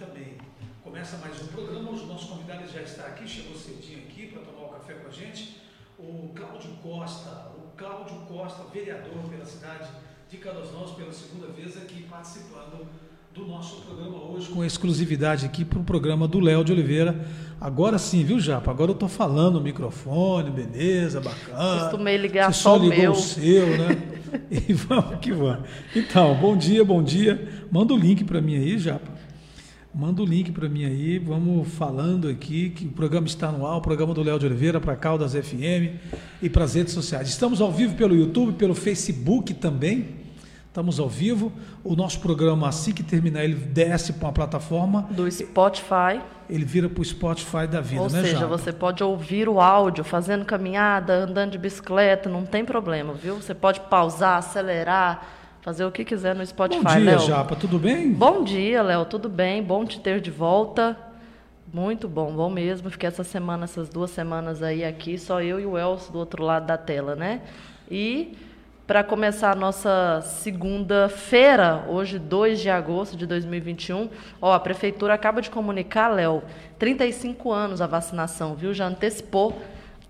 também. Começa mais um programa, hoje o nosso convidado já está aqui, chegou cedinho aqui para tomar o café com a gente. O Cláudio Costa, o Cláudio Costa, vereador pela cidade de Caldas Novas, pela segunda vez aqui participando do nosso programa hoje, com exclusividade aqui para o programa do Léo de Oliveira. Agora sim, viu, Japa? Agora eu estou falando no microfone, beleza, bacana. Costumei ligar Você só só o ligou meu. o seu, né? e vamos que vamos. Então, bom dia, bom dia. Manda o link para mim aí, Japa. Manda o link para mim aí, vamos falando aqui que o programa está no ar, o programa do Léo de Oliveira para Caldas FM e para as redes sociais. Estamos ao vivo pelo YouTube, pelo Facebook também. Estamos ao vivo. O nosso programa, assim que terminar, ele desce para uma plataforma, Do Spotify. ele vira para o Spotify da vida, Ou né, seja, Japa? você pode ouvir o áudio fazendo caminhada, andando de bicicleta, não tem problema, viu? Você pode pausar, acelerar, fazer o que quiser no Spotify, Bom dia, Léo. Japa, tudo bem? Bom dia, Léo, tudo bem? Bom te ter de volta. Muito bom, bom mesmo. Fiquei essa semana, essas duas semanas aí aqui, só eu e o Elcio do outro lado da tela, né? E para começar a nossa segunda-feira, hoje 2 de agosto de 2021, ó, a prefeitura acaba de comunicar, Léo, 35 anos a vacinação, viu? Já antecipou.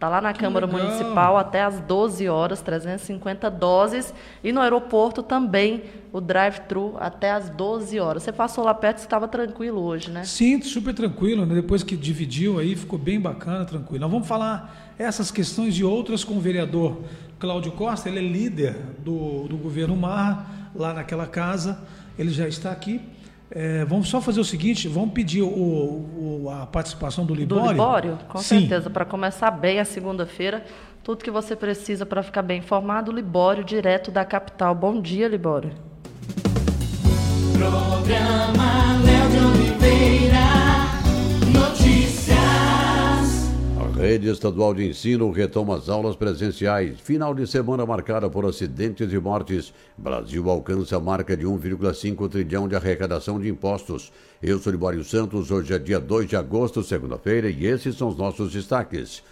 Está lá na Câmara legal. Municipal até às 12 horas, 350 doses. E no aeroporto também, o drive-thru até às 12 horas. Você passou lá perto, estava tranquilo hoje, né? Sim, super tranquilo, né? Depois que dividiu aí, ficou bem bacana, tranquilo. Nós vamos falar essas questões e outras com o vereador Cláudio Costa, ele é líder do, do governo Marra, lá naquela casa, ele já está aqui. É, vamos só fazer o seguinte, vamos pedir o, o- a participação do Do Libório? Libório? Com Sim. certeza, para começar bem a segunda-feira. Tudo que você precisa para ficar bem informado, Libório, direto da capital. Bom dia, Libório. Programa Léo de rede estadual de ensino retoma as aulas presenciais. Final de semana marcada por acidentes e mortes. Brasil alcança a marca de 1,5 trilhão de arrecadação de impostos. Eu sou Libório Santos, hoje é dia 2 de agosto, segunda-feira, e esses são os nossos destaques.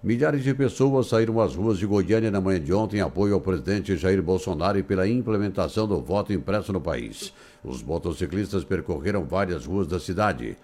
Milhares de pessoas saíram às ruas de Goiânia na manhã de ontem em apoio ao presidente Jair Bolsonaro e pela implementação do voto impresso no país. Os motociclistas percorreram várias ruas da cidade.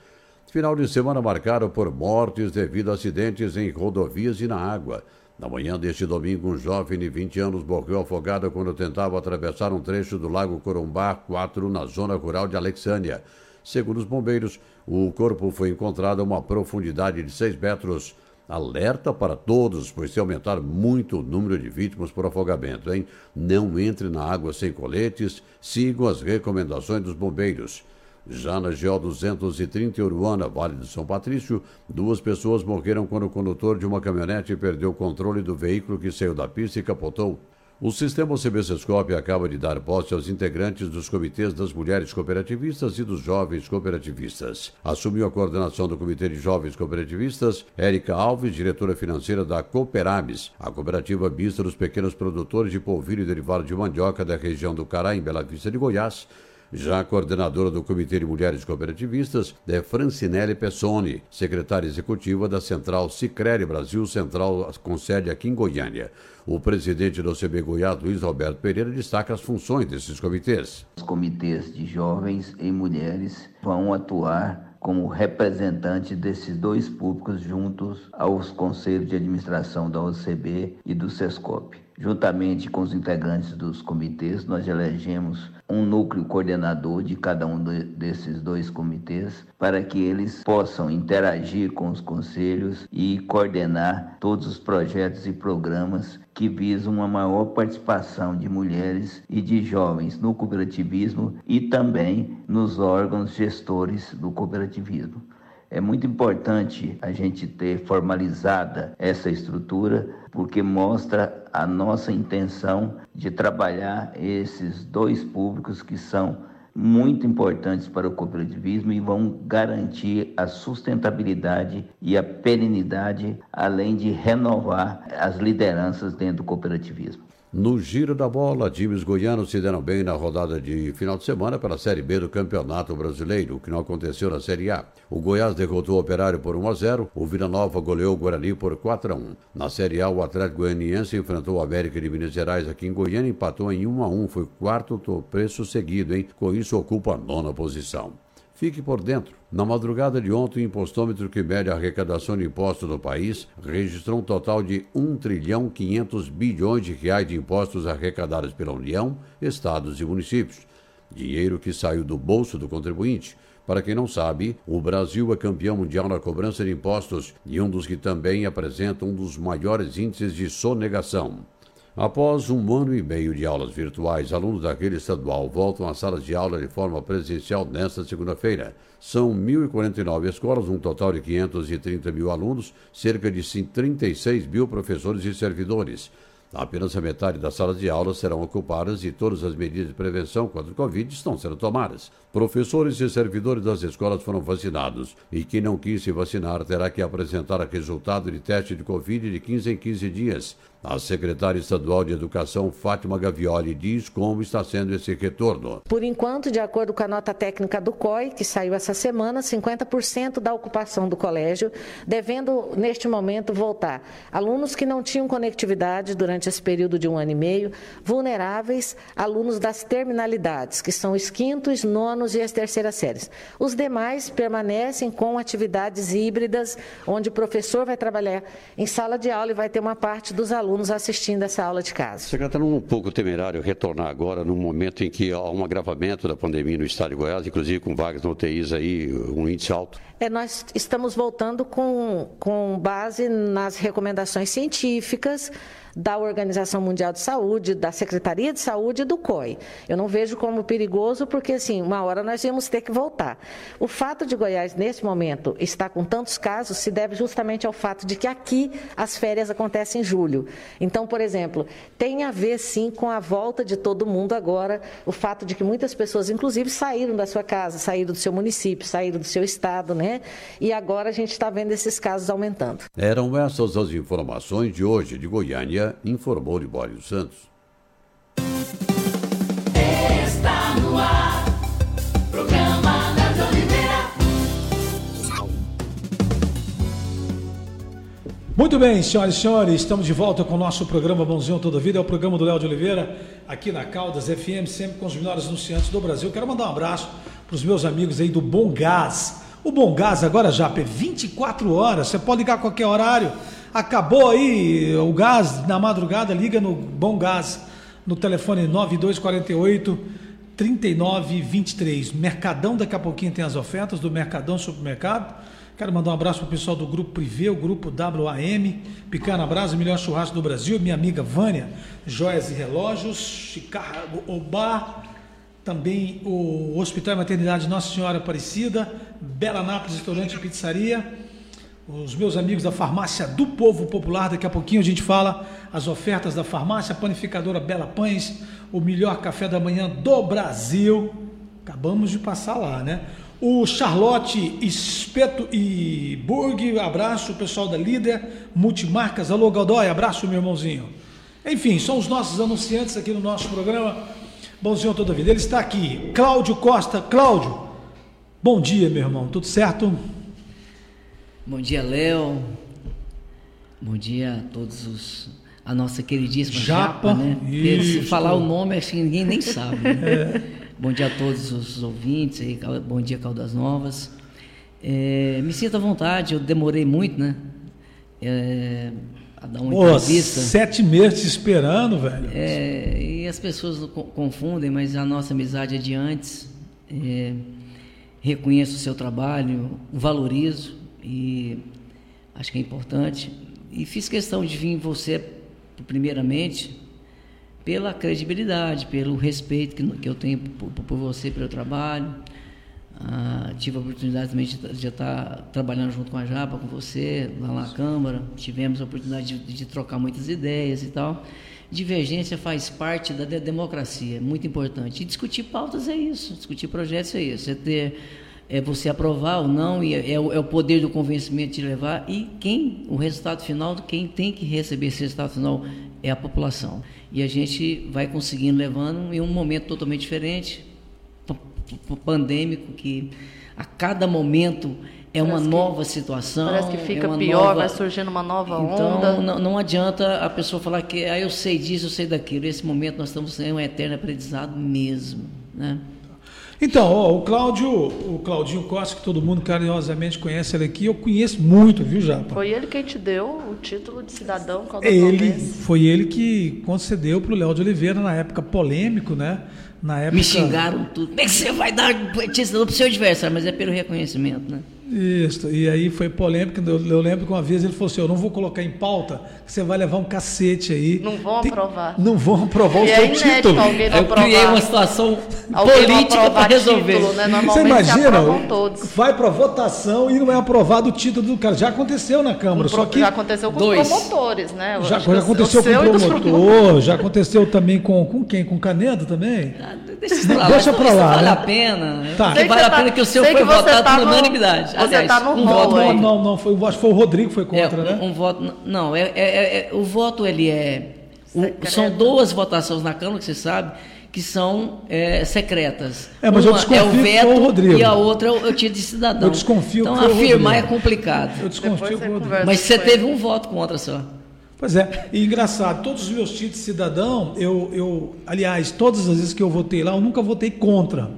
Final de semana marcado por mortes devido a acidentes em rodovias e na água. Na manhã deste domingo, um jovem de 20 anos morreu afogado quando tentava atravessar um trecho do Lago Corumbá 4 na zona rural de Alexânia. Segundo os bombeiros, o corpo foi encontrado a uma profundidade de 6 metros. Alerta para todos, pois se aumentar muito o número de vítimas por afogamento, hein? Não entre na água sem coletes, sigam as recomendações dos bombeiros. Já na GO 230 em Uruana, Vale do São Patrício, duas pessoas morreram quando o condutor de uma caminhonete perdeu o controle do veículo que saiu da pista e capotou. O sistema CBCSCOP acaba de dar posse aos integrantes dos comitês das mulheres cooperativistas e dos jovens cooperativistas. Assumiu a coordenação do Comitê de Jovens Cooperativistas Érica Alves, diretora financeira da Cooperabis, a cooperativa mista dos pequenos produtores de polvilho e derivado de mandioca da região do Cará, em Bela Vista de Goiás, já a coordenadora do Comitê de Mulheres Cooperativistas é Francinelli Pessoni, secretária executiva da Central Sicredi Brasil Central, com sede aqui em Goiânia. O presidente do CB Goiás, Luiz Roberto Pereira, destaca as funções desses comitês. Os comitês de jovens e mulheres vão atuar como representantes desses dois públicos juntos aos conselhos de administração da OCB e do SESCOP. Juntamente com os integrantes dos comitês, nós elegemos um núcleo coordenador de cada um de- desses dois comitês para que eles possam interagir com os conselhos e coordenar todos os projetos e programas que visam uma maior participação de mulheres e de jovens no cooperativismo e também nos órgãos gestores do cooperativismo. É muito importante a gente ter formalizada essa estrutura, porque mostra a nossa intenção de trabalhar esses dois públicos que são muito importantes para o cooperativismo e vão garantir a sustentabilidade e a perenidade, além de renovar as lideranças dentro do cooperativismo. No giro da bola, times goianos se deram bem na rodada de final de semana pela Série B do Campeonato Brasileiro, o que não aconteceu na Série A. O Goiás derrotou o Operário por 1 a 0, o Vila Nova goleou o Guarani por 4 a 1. Na Série A, o Atlético Goianiense enfrentou o América de Minas Gerais aqui em Goiânia e empatou em 1 a 1, foi quarto preço seguido, hein? Com isso ocupa a nona posição. Fique por dentro. Na madrugada de ontem, o impostômetro que mede a arrecadação de impostos no país registrou um total de 1 trilhão 500 bilhões de reais de impostos arrecadados pela União, estados e municípios. Dinheiro que saiu do bolso do contribuinte. Para quem não sabe, o Brasil é campeão mundial na cobrança de impostos e um dos que também apresenta um dos maiores índices de sonegação. Após um ano e meio de aulas virtuais, alunos da rede estadual voltam às salas de aula de forma presencial nesta segunda-feira. São 1.049 escolas, um total de 530 mil alunos, cerca de 36 mil professores e servidores. Apenas a metade das salas de aula serão ocupadas e todas as medidas de prevenção contra o Covid estão sendo tomadas. Professores e servidores das escolas foram vacinados e quem não quis se vacinar terá que apresentar resultado de teste de Covid de 15 em 15 dias. A secretária estadual de Educação, Fátima Gavioli, diz como está sendo esse retorno. Por enquanto, de acordo com a nota técnica do COI, que saiu essa semana, 50% da ocupação do colégio, devendo, neste momento, voltar. Alunos que não tinham conectividade durante esse período de um ano e meio, vulneráveis, alunos das terminalidades, que são os quintos, nonos e as terceiras séries. Os demais permanecem com atividades híbridas, onde o professor vai trabalhar em sala de aula e vai ter uma parte dos alunos alunos assistindo essa aula de casa. Secretário, um pouco temerário retornar agora, no momento em que há um agravamento da pandemia no estado de Goiás, inclusive com vagas no UTIs aí, um índice alto? É, nós estamos voltando com, com base nas recomendações científicas da Organização Mundial de Saúde, da Secretaria de Saúde e do COI. Eu não vejo como perigoso, porque assim, uma hora nós íamos ter que voltar. O fato de Goiás, nesse momento, estar com tantos casos se deve justamente ao fato de que aqui as férias acontecem em julho. Então, por exemplo, tem a ver sim com a volta de todo mundo agora, o fato de que muitas pessoas, inclusive, saíram da sua casa, saíram do seu município, saíram do seu estado, né? E agora a gente está vendo esses casos aumentando. Eram essas as informações de hoje de Goiânia informou Libório Santos. Está no ar, programa Léo de Oliveira. Muito bem, senhoras e senhores, estamos de volta com o nosso programa Bonzinho Toda Vida, é o programa do Léo de Oliveira, aqui na Caldas FM, sempre com os melhores anunciantes do Brasil. Quero mandar um abraço para os meus amigos aí do Bom Gás. O Bom Gás agora já é 24 horas, você pode ligar a qualquer horário. Acabou aí o gás na madrugada, liga no Bom Gás no telefone 9248 3923. Mercadão, daqui a pouquinho tem as ofertas do Mercadão Supermercado. Quero mandar um abraço para o pessoal do Grupo Privé, o Grupo WAM, Picana Brasa, melhor churrasco do Brasil, minha amiga Vânia, Joias e Relógios, Chicago Obar, também o Hospital e Maternidade Nossa Senhora Aparecida, Bela Nápoles Restaurante e Pizzaria, os meus amigos da Farmácia do Povo Popular, daqui a pouquinho a gente fala as ofertas da farmácia, panificadora Bela Pães, o melhor café da manhã do Brasil. Acabamos de passar lá, né? O Charlotte Espeto e Burg, abraço o pessoal da Líder, Multimarcas, alô Godoy, abraço meu irmãozinho. Enfim, são os nossos anunciantes aqui no nosso programa Bonzinho Toda Vida. Ele está aqui, Cláudio Costa. Cláudio, bom dia meu irmão, tudo certo? Bom dia, Léo. Bom dia a todos os. A nossa queridíssima Japa, Japa, né? Porque Se falar o nome, acho que ninguém nem sabe. né? Bom dia a todos os ouvintes, bom dia, Caldas Novas. É, me sinto à vontade, eu demorei muito, né? É, a dar uma Pô, entrevista. sete meses esperando, velho. É, e as pessoas co- confundem, mas a nossa amizade é de antes. É, reconheço o seu trabalho, valorizo e acho que é importante. E fiz questão de vir em você, primeiramente, pela credibilidade, pelo respeito que, que eu tenho por, por você, pelo trabalho. Ah, tive a oportunidade também de, de estar trabalhando junto com a Japa, com você, lá na Câmara. Tivemos a oportunidade de, de trocar muitas ideias e tal. Divergência faz parte da de- democracia, é muito importante. E discutir pautas é isso, discutir projetos é isso. É ter é você aprovar ou não, e é, é o, é o poder do convencimento de levar, e quem, o resultado final, quem tem que receber esse resultado final é a população. E a gente vai conseguindo levando em um momento totalmente diferente, pandêmico, que a cada momento é uma Parece que- nova situação. Parece que é fica uma pior, nova- vai surgindo uma nova então, onda. Não, não adianta a pessoa falar que ah, eu sei disso, eu sei daquilo. Nesse momento nós estamos em um eterno aprendizado mesmo. Né? Então, ó, o Cláudio, o Claudinho Costa, que todo mundo carinhosamente conhece ele aqui, eu conheço muito, viu, Japa? Foi ele quem te deu o título de cidadão Ele, foi ele que concedeu para o Léo de Oliveira, na época polêmico, né? Na época... Me xingaram tudo. Como é que você vai dar cidadão para o seu adversário? Mas é pelo reconhecimento, né? Isso, e aí foi polêmico. Eu, eu, lembro que uma vez ele falou assim: Eu não vou colocar em pauta, que você vai levar um cacete aí. Não vão Tem, aprovar. Não vão aprovar e o é seu título. Alguém eu aprovar. criei uma situação política para resolver. Título, né? Você imagina? Vai para votação e não é aprovado o título do cara. Já aconteceu na Câmara. Pro, só que já aconteceu com dois. os promotores, né? Já, já aconteceu com o promotor, já aconteceu também com, com quem? Com Canedo também? Ah, deixa pra lá. Deixa pra lá. Vale né? a pena. Tá. Vale a pena que o seu foi votado tá por unanimidade. Você está no um voto, não, não, não, foi, acho que foi o Rodrigo que foi contra, é, né? Um, voto, não, é, é, é, o voto ele é, o, são duas votações na Câmara que você sabe que são é, secretas. É, mas Uma eu desconfio é o veto o Rodrigo. e a outra eu, eu de cidadão. Eu desconfio então que afirmar é complicado. Eu desconfio que o Rodrigo. Mas você teve um voto contra só. Pois é, e engraçado, todos os meus títulos de cidadão, eu, eu, aliás, todas as vezes que eu votei lá, eu nunca votei contra.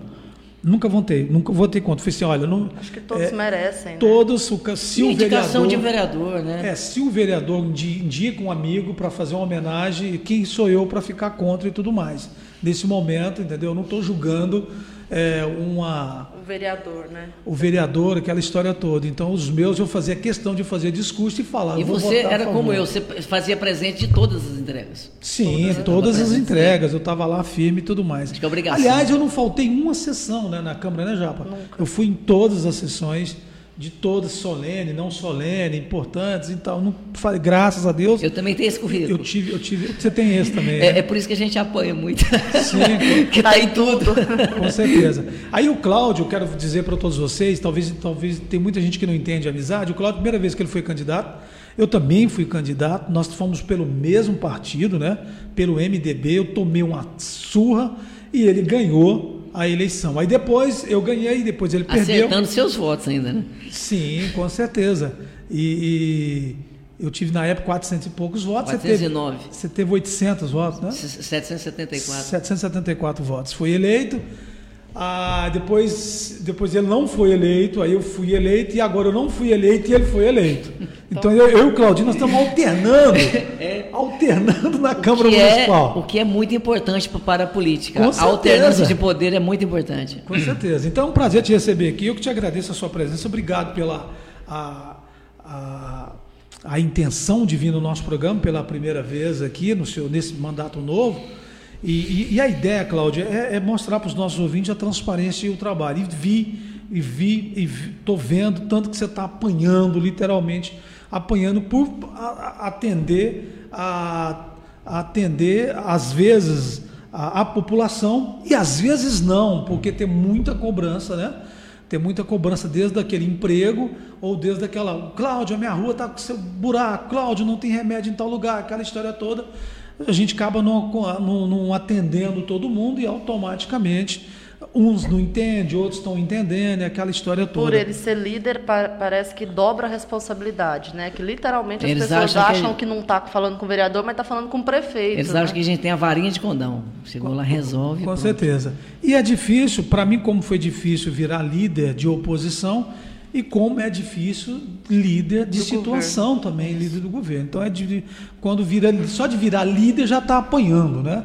Nunca votei, nunca votei contra. Falei assim, olha, não. Acho que todos é, merecem. Né? Todos, se o Indicação vereador, de vereador, né? É, se o vereador indica um amigo para fazer uma homenagem, quem sou eu para ficar contra e tudo mais. Nesse momento, entendeu? Eu não estou julgando é, uma. O vereador, né? O vereador, aquela história toda. Então, os meus eu fazia questão de fazer discurso e falar. E você era como eu, você fazia presente de todas as entregas. Sim, todas, todas as entregas. Eu estava lá firme e tudo mais. Acho que é obrigação. Aliás, eu não faltei uma sessão né, na Câmara, né, Japa? Nunca. Eu fui em todas as sessões de todas solene, não solene, importantes e tal. Não, graças a Deus. Eu também tenho esse currículo. Eu tive, eu tive. Você tem esse também. É, né? é por isso que a gente apanha muito. Sim, que tá em tudo. Com certeza. Aí o Cláudio, eu quero dizer para todos vocês, talvez, talvez tem muita gente que não entende a amizade. O Cláudio, primeira vez que ele foi candidato, eu também fui candidato. Nós fomos pelo mesmo partido, né? Pelo MDB. Eu tomei uma surra e ele ganhou a eleição. Aí depois eu ganhei, depois ele Acertando perdeu. Acertando seus votos ainda, né? Sim, com certeza. E, e, eu tive na época 400 e poucos votos. 409. Você teve, você teve 800 votos, né? 774. 774 votos. Foi eleito. Ah, depois, depois ele não foi eleito, aí eu fui eleito e agora eu não fui eleito e ele foi eleito. Então eu, eu e o Claudinho nós estamos alternando, é. alternando na Câmara é, Municipal. O que é muito importante para a política. Com a alternância de poder é muito importante. Com certeza. Então é um prazer te receber aqui. Eu que te agradeço a sua presença. Obrigado pela a, a, a intenção de vir no nosso programa pela primeira vez aqui no seu, nesse mandato novo. E, e, e a ideia, Cláudia, é, é mostrar para os nossos ouvintes a transparência e o trabalho. E vi, e vi, e estou vendo tanto que você está apanhando, literalmente, apanhando por atender a, atender, às vezes, a, a, população, e às vezes não, porque tem muita cobrança, né? Tem muita cobrança desde aquele emprego ou desde aquela. Cláudio, a minha rua está com seu buraco, Cláudio, não tem remédio em tal lugar, aquela história toda a gente acaba não, não, não atendendo todo mundo e automaticamente uns não entendem, outros estão entendendo, é aquela história toda. Por ele ser líder, parece que dobra a responsabilidade, né? Que literalmente as Eles pessoas acham, acham que, que, não está falando com o vereador, mas está falando com o prefeito. Eles né? acham que a gente tem a varinha de condão. Chegou lá, resolve. Com pronto. certeza. E é difícil, para mim, como foi difícil virar líder de oposição, e como é difícil líder de do situação governo. também, líder do governo. Então é de, quando vira só de virar líder já está apanhando, né?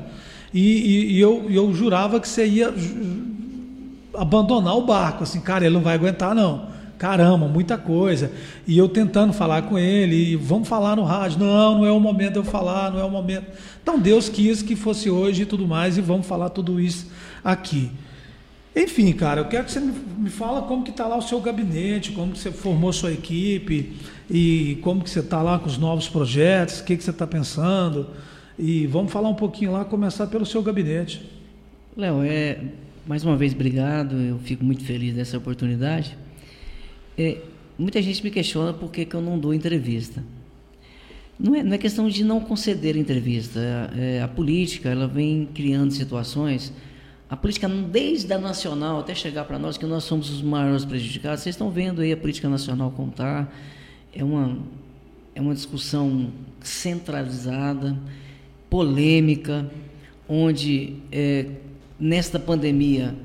E, e, e, eu, eu jurava que você ia abandonar o barco, assim, cara, ele não vai aguentar não. Caramba, muita coisa. E eu tentando falar com ele, e vamos falar no rádio. Não, não é o momento de eu falar, não é o momento. Então Deus quis que fosse hoje e tudo mais, e vamos falar tudo isso aqui. Enfim, cara, eu quero que você me fala como que está lá o seu gabinete, como que você formou sua equipe e como que você está lá com os novos projetos, o que, que você está pensando. E vamos falar um pouquinho lá, começar pelo seu gabinete. Léo, é, mais uma vez, obrigado. Eu fico muito feliz dessa oportunidade. É, muita gente me questiona por que, que eu não dou entrevista. Não é, não é questão de não conceder entrevista. É, a política ela vem criando situações a política, desde a nacional até chegar para nós, que nós somos os maiores prejudicados, vocês estão vendo aí a política nacional como está, é uma, é uma discussão centralizada, polêmica, onde é, nesta pandemia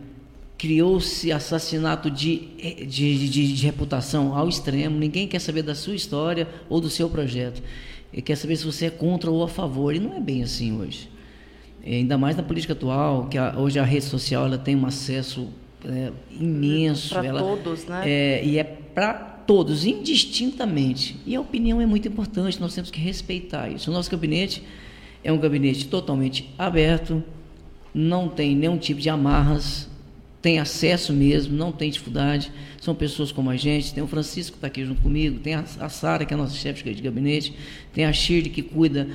criou-se assassinato de, de, de, de, reputação ao extremo. Ninguém quer saber da sua história ou do seu projeto. Ele quer saber se você é contra ou a favor. E não é bem assim hoje. É, ainda mais na política atual, que a, hoje a rede social ela tem um acesso é, imenso. Para todos, né? É, e é para todos, indistintamente. E a opinião é muito importante, nós temos que respeitar isso. O nosso gabinete é um gabinete totalmente aberto, não tem nenhum tipo de amarras, tem acesso mesmo, não tem dificuldade. São pessoas como a gente. Tem o Francisco que está aqui junto comigo, tem a, a Sara, que é a nossa chefe de gabinete, tem a Shirley que cuida.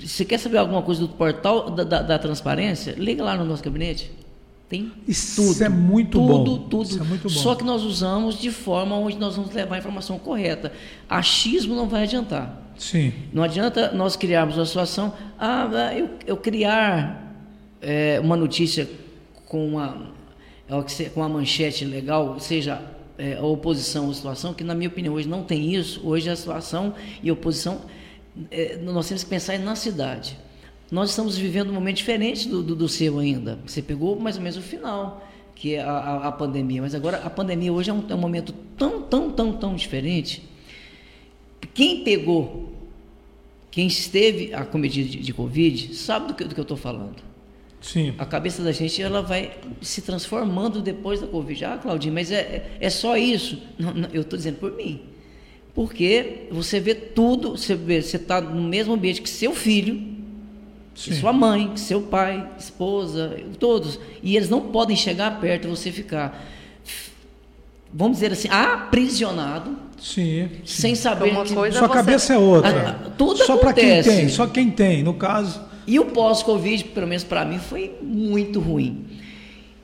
Se quer saber alguma coisa do portal da, da, da transparência, liga lá no nosso gabinete. Tem Isso tudo. é muito tudo, bom. Tudo, Isso é muito bom. Só que nós usamos de forma onde nós vamos levar a informação correta. Achismo não vai adiantar. Sim. Não adianta nós criarmos uma situação, ah, eu, eu criar é, uma notícia com uma, é com uma manchete legal, seja é, a oposição ou situação, que na minha opinião hoje não tem isso. Hoje a situação e a oposição, é, nós temos que pensar na cidade. Nós estamos vivendo um momento diferente do, do, do seu ainda. Você pegou mais ou menos o final, que é a, a, a pandemia. Mas agora a pandemia hoje é um, é um momento tão, tão, tão, tão diferente. Quem pegou, quem esteve acometido de, de Covid, sabe do que, do que eu estou falando. Sim. A cabeça da gente ela vai se transformando depois da Covid. Ah, Claudinho, mas é, é só isso? Não, não, eu estou dizendo por mim. Porque você vê tudo, você está no mesmo ambiente que seu filho, que sua mãe, que seu pai, esposa, todos. E eles não podem chegar perto e você ficar, vamos dizer assim, aprisionado. Sim, sim. Sem saber Uma que coisa Sua você- cabeça é outra. Ah, tudo só para quem tem, só quem tem. No caso, E o pós-Covid, pelo menos para mim, foi muito ruim.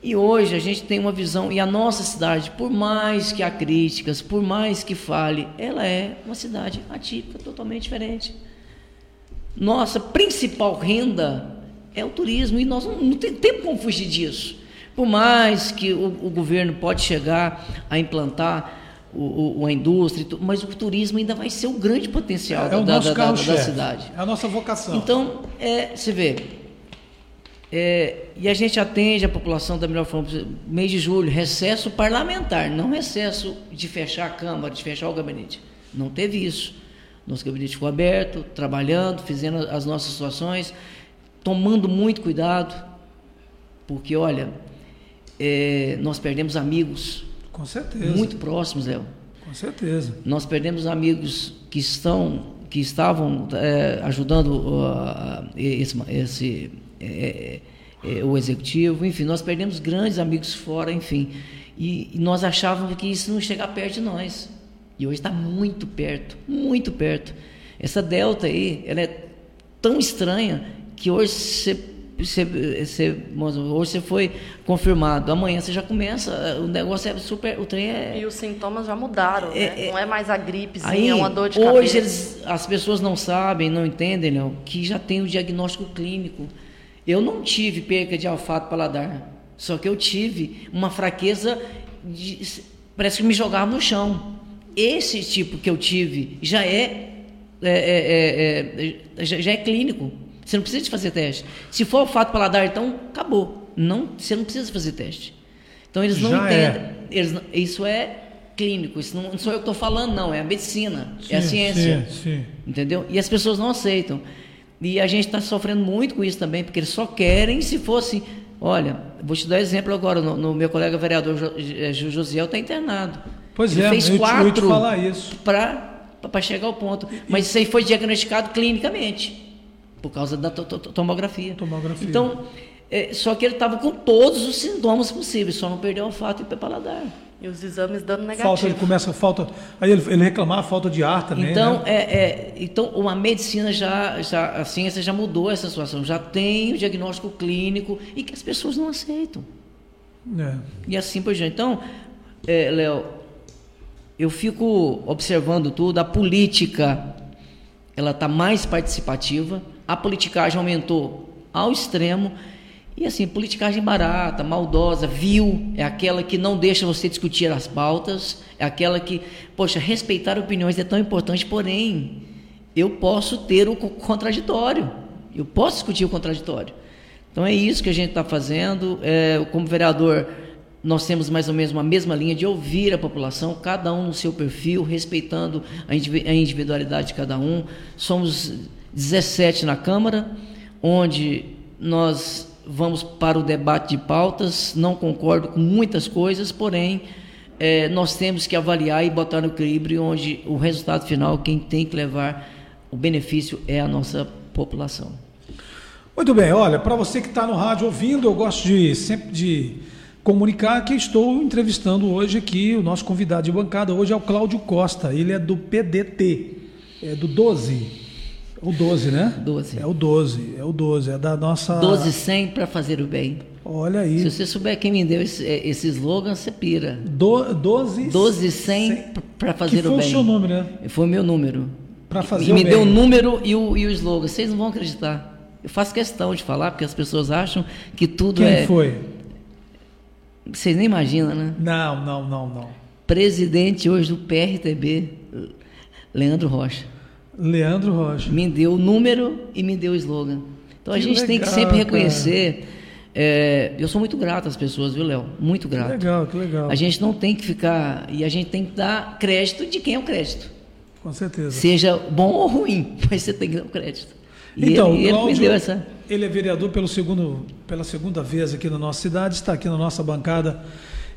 E hoje a gente tem uma visão, e a nossa cidade, por mais que há críticas, por mais que fale, ela é uma cidade atípica, totalmente diferente. Nossa principal renda é o turismo, e nós não, não tem tempo como fugir disso. Por mais que o, o governo pode chegar a implantar o, o- a indústria, mas o turismo ainda vai ser o grande potencial é da, da- da- da- cidade. É a nossa vocação. Então, é, você vê, é, e a gente atende a população da melhor forma possível. Mês de julho, recesso parlamentar, não recesso de fechar a Câmara, de fechar o gabinete. Não teve isso. Nosso gabinete ficou aberto, trabalhando, fazendo as nossas situações, tomando muito cuidado, porque, olha, é, nós perdemos amigos Com certeza. muito próximos, Léo. Com certeza. Nós perdemos amigos que estão, que estavam eh, ajudando uh, esse, esse eh, eh, o executivo, enfim, nós perdemos grandes amigos fora, enfim, e, e nós achávamos que isso não ia chegar perto de nós. E hoje está muito perto, muito perto. Essa delta aí, ela é tão estranha que hoje você, você, você, hoje você foi confirmado, amanhã você já começa, o negócio é super, o trem é E os sintomas já mudaram, né? Não é mais a gripezinha, Aí, é uma dor de hoje cabeça. eles- as pessoas não sabem, não entendem, Léo, que já tem o diagnóstico clínico. Eu não tive perca de olfato paladar, só que eu tive uma fraqueza, de- parece que me jogava no chão. Esse tipo que eu tive já é, é- é- é- já, já é clínico. Você não precisa de fazer teste. Se for olfato paladar, então acabou. Não, você não precisa fazer teste. Então eles não Já é. entendem. Eles isso é clínico, isso não, não sou eu que estou falando, não, é a medicina, é a Sim, ciência. Sim, sim. Entendeu? E as pessoas não aceitam. E a gente está sofrendo muito com isso também, porque eles só querem se fosse. Olha, vou te dar exemplo agora, no, no meu colega vereador Jo- Jo- Josiel está internado. Pois Ele é, fez eu te- eu ia te quatro falar isso. para chegar ao ponto. Mas isso aí foi diagnosticado clinicamente, por causa da to- to- tomografia. Tomografia. Então, é, só que ele estava com todos os sintomas possíveis, só não perdeu o olfato e paladar. E os exames dando negativo. Falta, ele começa falta. Aí ele, ele reclamava falta de ar também. Então, né? é, é, então a medicina já, já, a ciência já mudou essa situação, já tem o diagnóstico clínico e que as pessoas não aceitam. É. E assim por diante. Então, é, Léo, eu fico observando tudo, a política ela está mais participativa, a politicagem aumentou ao extremo, e assim, politicagem barata, maldosa, vil, é aquela que não deixa você discutir as pautas, é aquela que, poxa, respeitar opiniões é tão importante, porém, eu posso ter o co- contraditório, eu posso discutir o contraditório. Então é isso que a gente está fazendo. É, como vereador, nós temos mais ou menos uma mesma linha de ouvir a população, cada um no seu perfil, respeitando a individualidade de cada um. Somos 17 na Câmara, onde nós vamos para o debate de pautas. Não concordo com muitas coisas, porém, é, nós temos que avaliar e botar no equilíbrio, onde o resultado final, quem tem que levar o benefício é a nossa população. Muito bem, olha, para você que está no rádio ouvindo, eu gosto de sempre de comunicar que estou entrevistando hoje aqui o nosso convidado de bancada. Hoje é o Cláudio Costa, ele é do PDT, é do 12. O 12, né? 12. É o 12, é o 12, é da nossa. 12 100 para fazer o bem. Olha aí. Se você souber quem me deu esse, esse slogan, você pira. Do, 12 12 100 para fazer o bem. Foi o seu nome, né? Foi o meu número. Para fazer e o me bem. deu o número e o, e o slogan. Vocês não vão acreditar. Eu faço questão de falar, porque as pessoas acham que tudo Quem é. foi? Vocês nem imaginam, né? Não, não, não, não. Presidente hoje do PRTB, Leandro Rocha. Leandro Rocha. Me deu o número e me deu o slogan. Então a Que gente tem que legal, sempre reconhecer. é, eu sou muito grato às pessoas, viu, Léo? Muito Que grato. legal, que legal. A gente não tem que ficar. E a gente tem que dar crédito de quem é o crédito. Com certeza. Seja bom ou ruim, mas você tem que dar o crédito. E Então, ele, ele me Cláudio, deu essa. ele é vereador pelo segundo, pela segunda vez aqui na nossa cidade, está aqui na nossa bancada.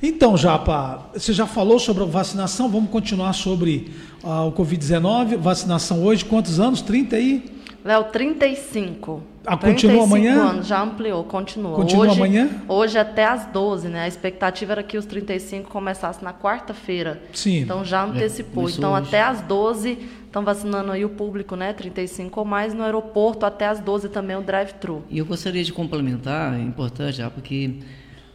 Então, Japa, você já falou sobre a vacinação, vamos continuar sobre ah, o Covid-19, vacinação hoje, quantos anos? 30 aí? Léo, 35. Ah, continua 35 amanhã? anos, já ampliou, continua. Continua hoje, amanhã? Hoje até às 12, né? A expectativa era que os 35 começassem na quarta-feira. Sim. Então já antecipou. começou então hoje. até às 12 estão vacinando aí o público, né? 35 ou mais no aeroporto, até às 12 também o drive-thru. E eu gostaria de complementar, é importante já, porque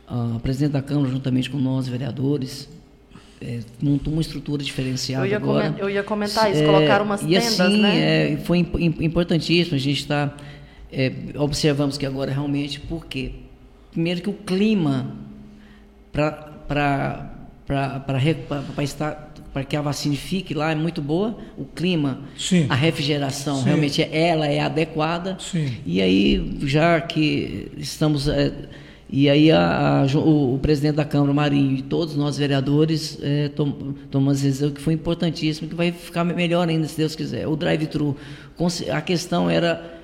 a presidente da Câmara, juntamente com nós, vereadores, é, montou uma estrutura diferenciada Eu ia, agora. comen- eu ia comentar isso, É, colocaram umas e tendas, assim, né? é, foi imp- im- importantíssimo, a gente está, é, observamos que agora realmente, por quê? Primeiro que o clima para estar para que a vacina fique lá é muito boa, o clima, Sim. a refrigeração Sim. realmente é- ela é adequada. Sim. E aí, já que estamos. é, e aí, a- a- o, o presidente da Câmara, Marinho, e todos nós vereadores é, tom, tomamos decisão que foi importantíssimo, que vai ficar melhor ainda, se Deus quiser. O drive-thru. A questão era.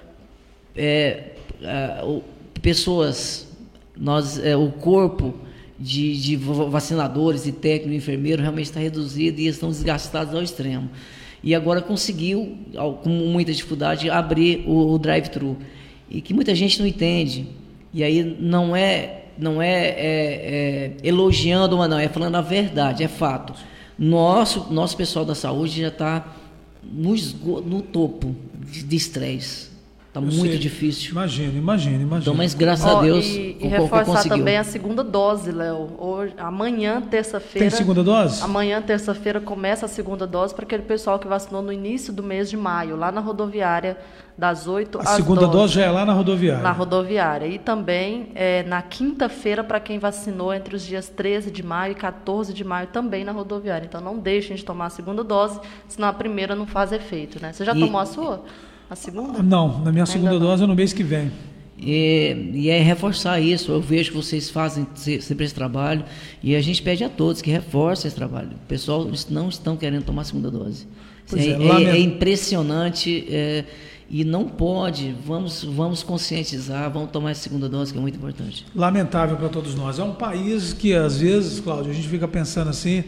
é, a- o- pessoas, nós, é, o corpo de, de va- vacinadores e técnicos enfermeiros realmente está reduzido e estão desgastados ao extremo. E agora conseguiu, com muita dificuldade, abrir o, o drive-thru. E que muita gente não entende. E aí não é, não é, é- é elogiando uma não, é falando a verdade, é fato. Nosso, nosso pessoal da saúde já está no, no topo de estresse. Está Eu muito sei. difícil. Imagina, imagina, imagina. Então, mas graças Ó, a Deus, e, o e corpo reforçar conseguiu. também a segunda dose, Léo. Hoje- Amanhã, terça-feira. Tem segunda dose? Amanhã, terça-feira, começa a segunda dose para aquele pessoal que vacinou no início do mês de maio, lá na rodoviária, das 8 A às segunda 12. dose já é lá na rodoviária. Na rodoviária. E também é, na quinta-feira, para quem vacinou entre os dias 13 de maio e 14 de maio, também na rodoviária. Então não deixem de tomar a segunda dose, senão a primeira não faz efeito. Né? Você já E- tomou a sua? A segunda? Não, na minha segunda não. dose é no mês que vem. E, e é reforçar isso. Eu vejo que vocês fazem se- sempre esse trabalho e a gente pede a todos que reforcem esse trabalho. O pessoal não estão querendo tomar a segunda dose. Pois é, é, é- é impressionante é, e não pode. Vamos, vamos conscientizar, vamos tomar essa segunda dose que é muito importante. Lamentável para todos nós. É um país que, às vezes, Cláudio, a gente fica pensando assim,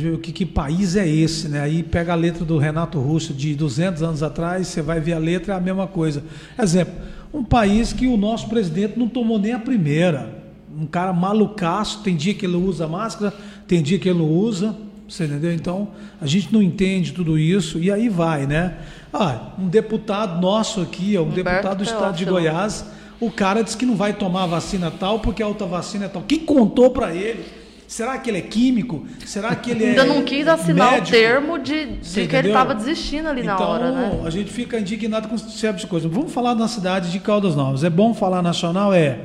vezes, que, que país é esse, né? Aí pega a letra do Renato Russo de 200 anos atrás, você vai ver a letra, é a mesma coisa. Exemplo, um país que o nosso presidente não tomou nem a primeira. Um cara malucaço, tem dia que ele usa máscara, tem dia que ele não usa, você entendeu? Então, a gente não entende tudo isso e aí vai, né? Ah, um deputado nosso aqui, um Humberto deputado do estado de. Goiás, o cara disse que não vai tomar a vacina tal porque a outra vacina é tal. Quem contou para ele? Será que ele é químico? Será que ele é Ainda não quis assinar médico? o termo de, de que ele estava desistindo ali na então, hora, né? a gente fica indignado com certas coisas. Vamos falar na cidade de Caldas Novas. É bom falar nacional? É.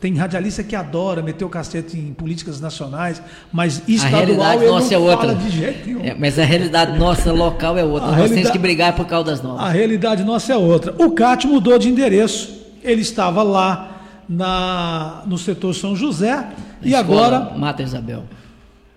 Tem radialista que adora meter o cacete em políticas nacionais, mas a estadual realidade ele nossa não é outra. fala de jeito nenhum. É, mas a realidade nossa local é outra. A Nós temos realidade- que brigar por Caldas Novas. A realidade nossa é outra. O CAT mudou de endereço. ele estava lá na, no setor São José Na e escola agora Mata Isabel.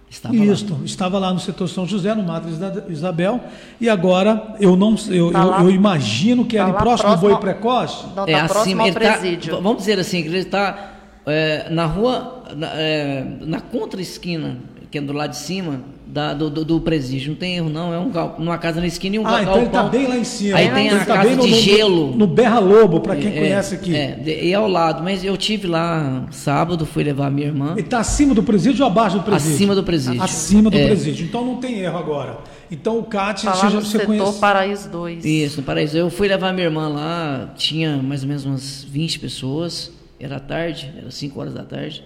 Estava lá. Isso, estava lá no setor São José, no Isa- Isabel, e agora eu não eu, Tá eu, lá- eu imagino que tá ali lá próximo do próximo Boi Precoce. Não, tá É próximo ao ele tá- presídio. v- vamos dizer assim, que ele está é, na rua, na, é, na contra-esquina, que é do lado de cima da- do, do- do presídio. Não tem erro, não. É um numa casa na esquina e um Ah, gal- então ele está galpão. bem lá em cima. Aí Ele tem a tá casa bem no- de no- gelo. No Berra Lobo, para quem É, conhece aqui. É, de- e ao lado. Mas eu tive lá sábado, fui levar minha irmã. Ele está acima do presídio ou abaixo do presídio? Acima do presídio. Acima do É. presídio. Então não tem erro agora. Então o CAT, Tá você, no você setor conhece. Paraíso 2. Isso, no Paraíso. Eu fui levar minha irmã lá, tinha mais ou menos umas 20 pessoas, era tarde, era 5 horas da tarde.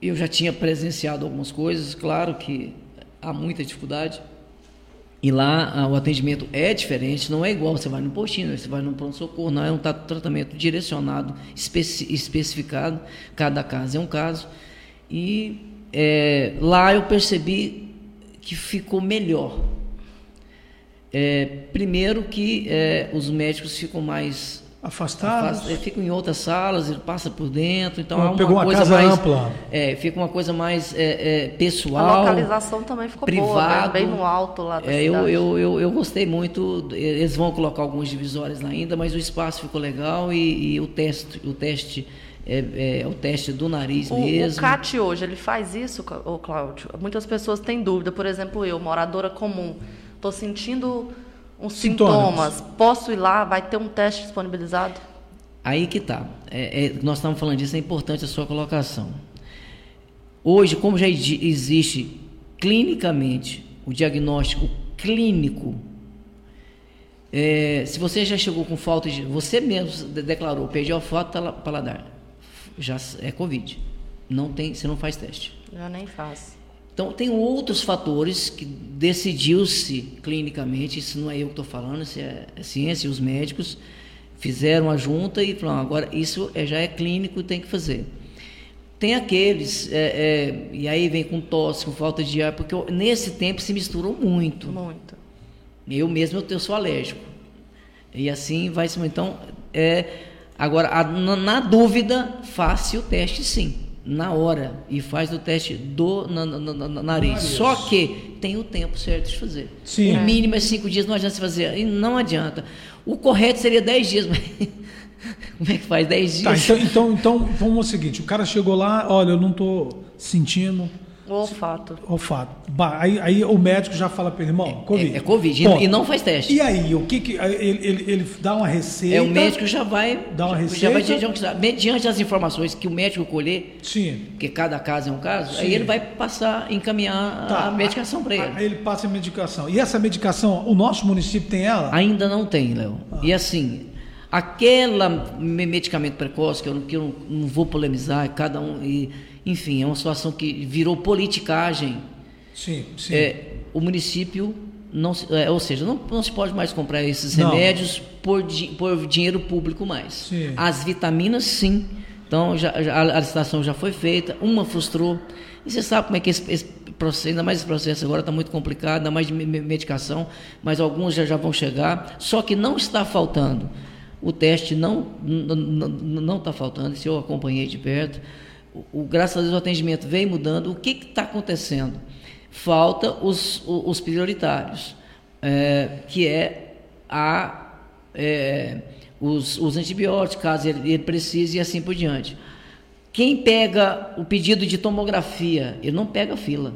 Eu já tinha presenciado algumas coisas, claro que há muita dificuldade. E lá ah, o atendimento é diferente, não é igual você vai no postinho, você vai no pronto-socorro, não é um tra- tratamento direcionado, especi- especificado, cada caso é um caso. E é, lá eu percebi que ficou melhor. É, primeiro que é, os médicos ficam mais Afastados. afast- é, ficam em outras salas, ele passa por dentro, então há uma pegou uma coisa casa mais ampla. é, fica uma coisa mais é, é, A pessoal. localização também ficou boa, privado. bem, bem no alto lá da É, eu, eu, eu, eu gostei muito. Eles vão colocar alguns divisórios lá ainda, mas o espaço ficou legal e, e o teste, o teste é, é o teste do nariz O, mesmo. o CAT hoje, ele faz isso, Cláudio? Muitas pessoas têm dúvida. Por exemplo, eu, moradora comum, estou sentindo uns Sintomas. sintomas. Posso ir lá? Vai ter um teste disponibilizado? Aí que tá. É, é, nós estamos falando disso, é importante a sua colocação. Hoje, como já exi- existe clinicamente o diagnóstico clínico, é, se você já chegou com falta de. Você mesmo de- declarou, perdi olfato tala- paladar. Já é Covid. Não tem, você não faz teste. Eu nem faço. Então, tem outros fatores que decidiu-se clinicamente, isso não é eu que estou falando, isso é, é ciência, os médicos fizeram a junta e falaram, agora isso é, já é clínico, tem que fazer. Tem aqueles, é, é, e aí vem com tosse, com falta de ar, porque eu- nesse tempo se misturou muito. Muito. Eu mesmo eu, eu sou alérgico. E assim vai se. Então, é, agora, a- na, na dúvida, faça o teste sim, na hora. E faz o teste do na, na- na- na- nariz. Só que tem o tempo certo de fazer. Sim. O mínimo é cinco dias, não adianta você fazer. E não adianta. O correto seria dez dias, mas como é que faz? Dez Tá, dias? então, então, então vamos ao seguinte: o cara chegou lá, olha, eu não estou sentindo O olfato. olfato. Bah, aí, aí o médico já fala para ele, irmão, Covid. É, é Covid. Ponto. E, e não faz teste. E aí, o que que. Ele, ele, ele dá uma receita. É, o médico já vai. Dá uma já, já vai receita. já- mediante as informações que o médico colher, Sim. porque cada caso é um caso, Sim. aí ele vai passar, encaminhar Tá. a medicação para ele. Aí ele passa a medicação. E essa medicação, o nosso município tem ela? Ainda não tem, Léo. E assim, aquela me- medicamento precoce, que eu, não- que eu não vou polemizar, cada um. E, enfim, é uma situação que virou politicagem. Sim, sim. É, o município não se- é, ou seja, não, não se pode mais comprar esses Não. remédios por, di- por dinheiro público mais. Sim. As vitaminas, sim. Então, já, já- a, licitação já foi feita, uma frustrou. E você sabe como é que esse, esse processo, ainda mais esse processo agora está muito complicado, ainda mais de me- me- medicação, mas alguns já, já vão chegar. Só que não está faltando. O teste não não está faltando, isso eu acompanhei de perto. O, o- graças a Deus o atendimento vem mudando. O que está acontecendo? Falta os, os prioritários, é, que é a, é, os, os antibióticos, caso ele, ele precise, e assim por diante. Quem pega o pedido de tomografia, ele não pega fila.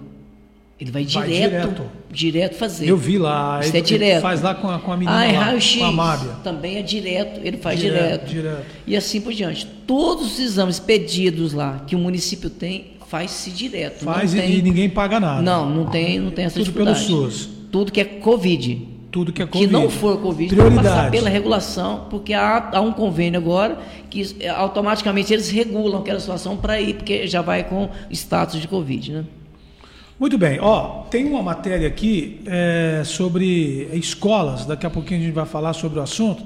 Ele vai Vai direto, direto. direto, fazer. Eu vi lá, Isso ele- é direto. faz lá com a- com a menina Ah, é lá, raio-x. com a Mábia. Também é direto, ele faz Direto, direto. direto. E assim por diante. Todos os exames pedidos lá que o município tem, faz-se direto. Faz e, tem, e ninguém paga nada. Não, não tem, não tem essa Tudo pelo dificuldade. SUS. Tudo que é Covid. Tudo que é Que Covid. não for Covid, vai passar Prioridade. pela regulação, porque há, há um convênio agora que é, automaticamente eles regulam aquela situação para ir, porque já vai com status de Covid, né? Muito bem, ó, tem uma matéria aqui é, sobre escolas, daqui a pouquinho a gente vai falar sobre o assunto,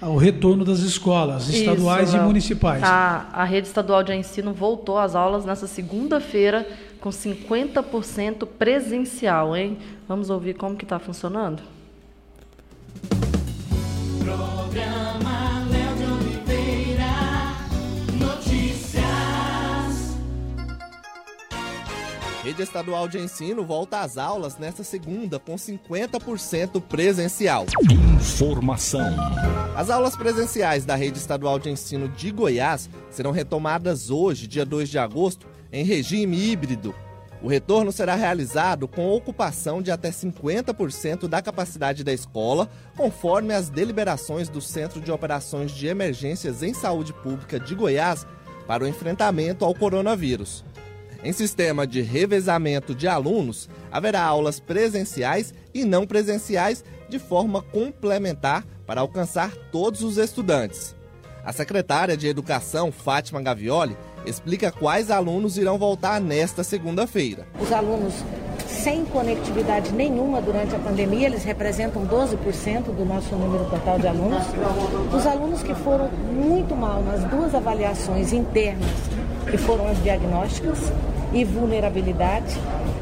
o retorno das escolas estaduais Isso, e municipais. A, a rede estadual de ensino voltou às aulas nessa segunda-feira com 50% presencial, hein? Vamos ouvir como que está funcionando? Programa Rede Estadual de Ensino volta às aulas nesta segunda com 50% presencial. Informação. As aulas presenciais da Rede Estadual de Ensino de Goiás serão retomadas hoje, dia 2 de agosto, em regime híbrido. O retorno será realizado com ocupação de até 50% da capacidade da escola, conforme as deliberações do Centro de Operações de Emergências em Saúde Pública de Goiás para o enfrentamento ao coronavírus. Em sistema de revezamento de alunos, haverá aulas presenciais e não presenciais de forma complementar para alcançar todos os estudantes. A secretária de Educação, Fátima Gavioli, explica quais alunos irão voltar nesta segunda-feira. Os alunos sem conectividade nenhuma durante a pandemia, eles representam 12% do nosso número total de alunos. Os alunos que foram muito mal nas duas avaliações internas, que foram as diagnósticas, e vulnerabilidade,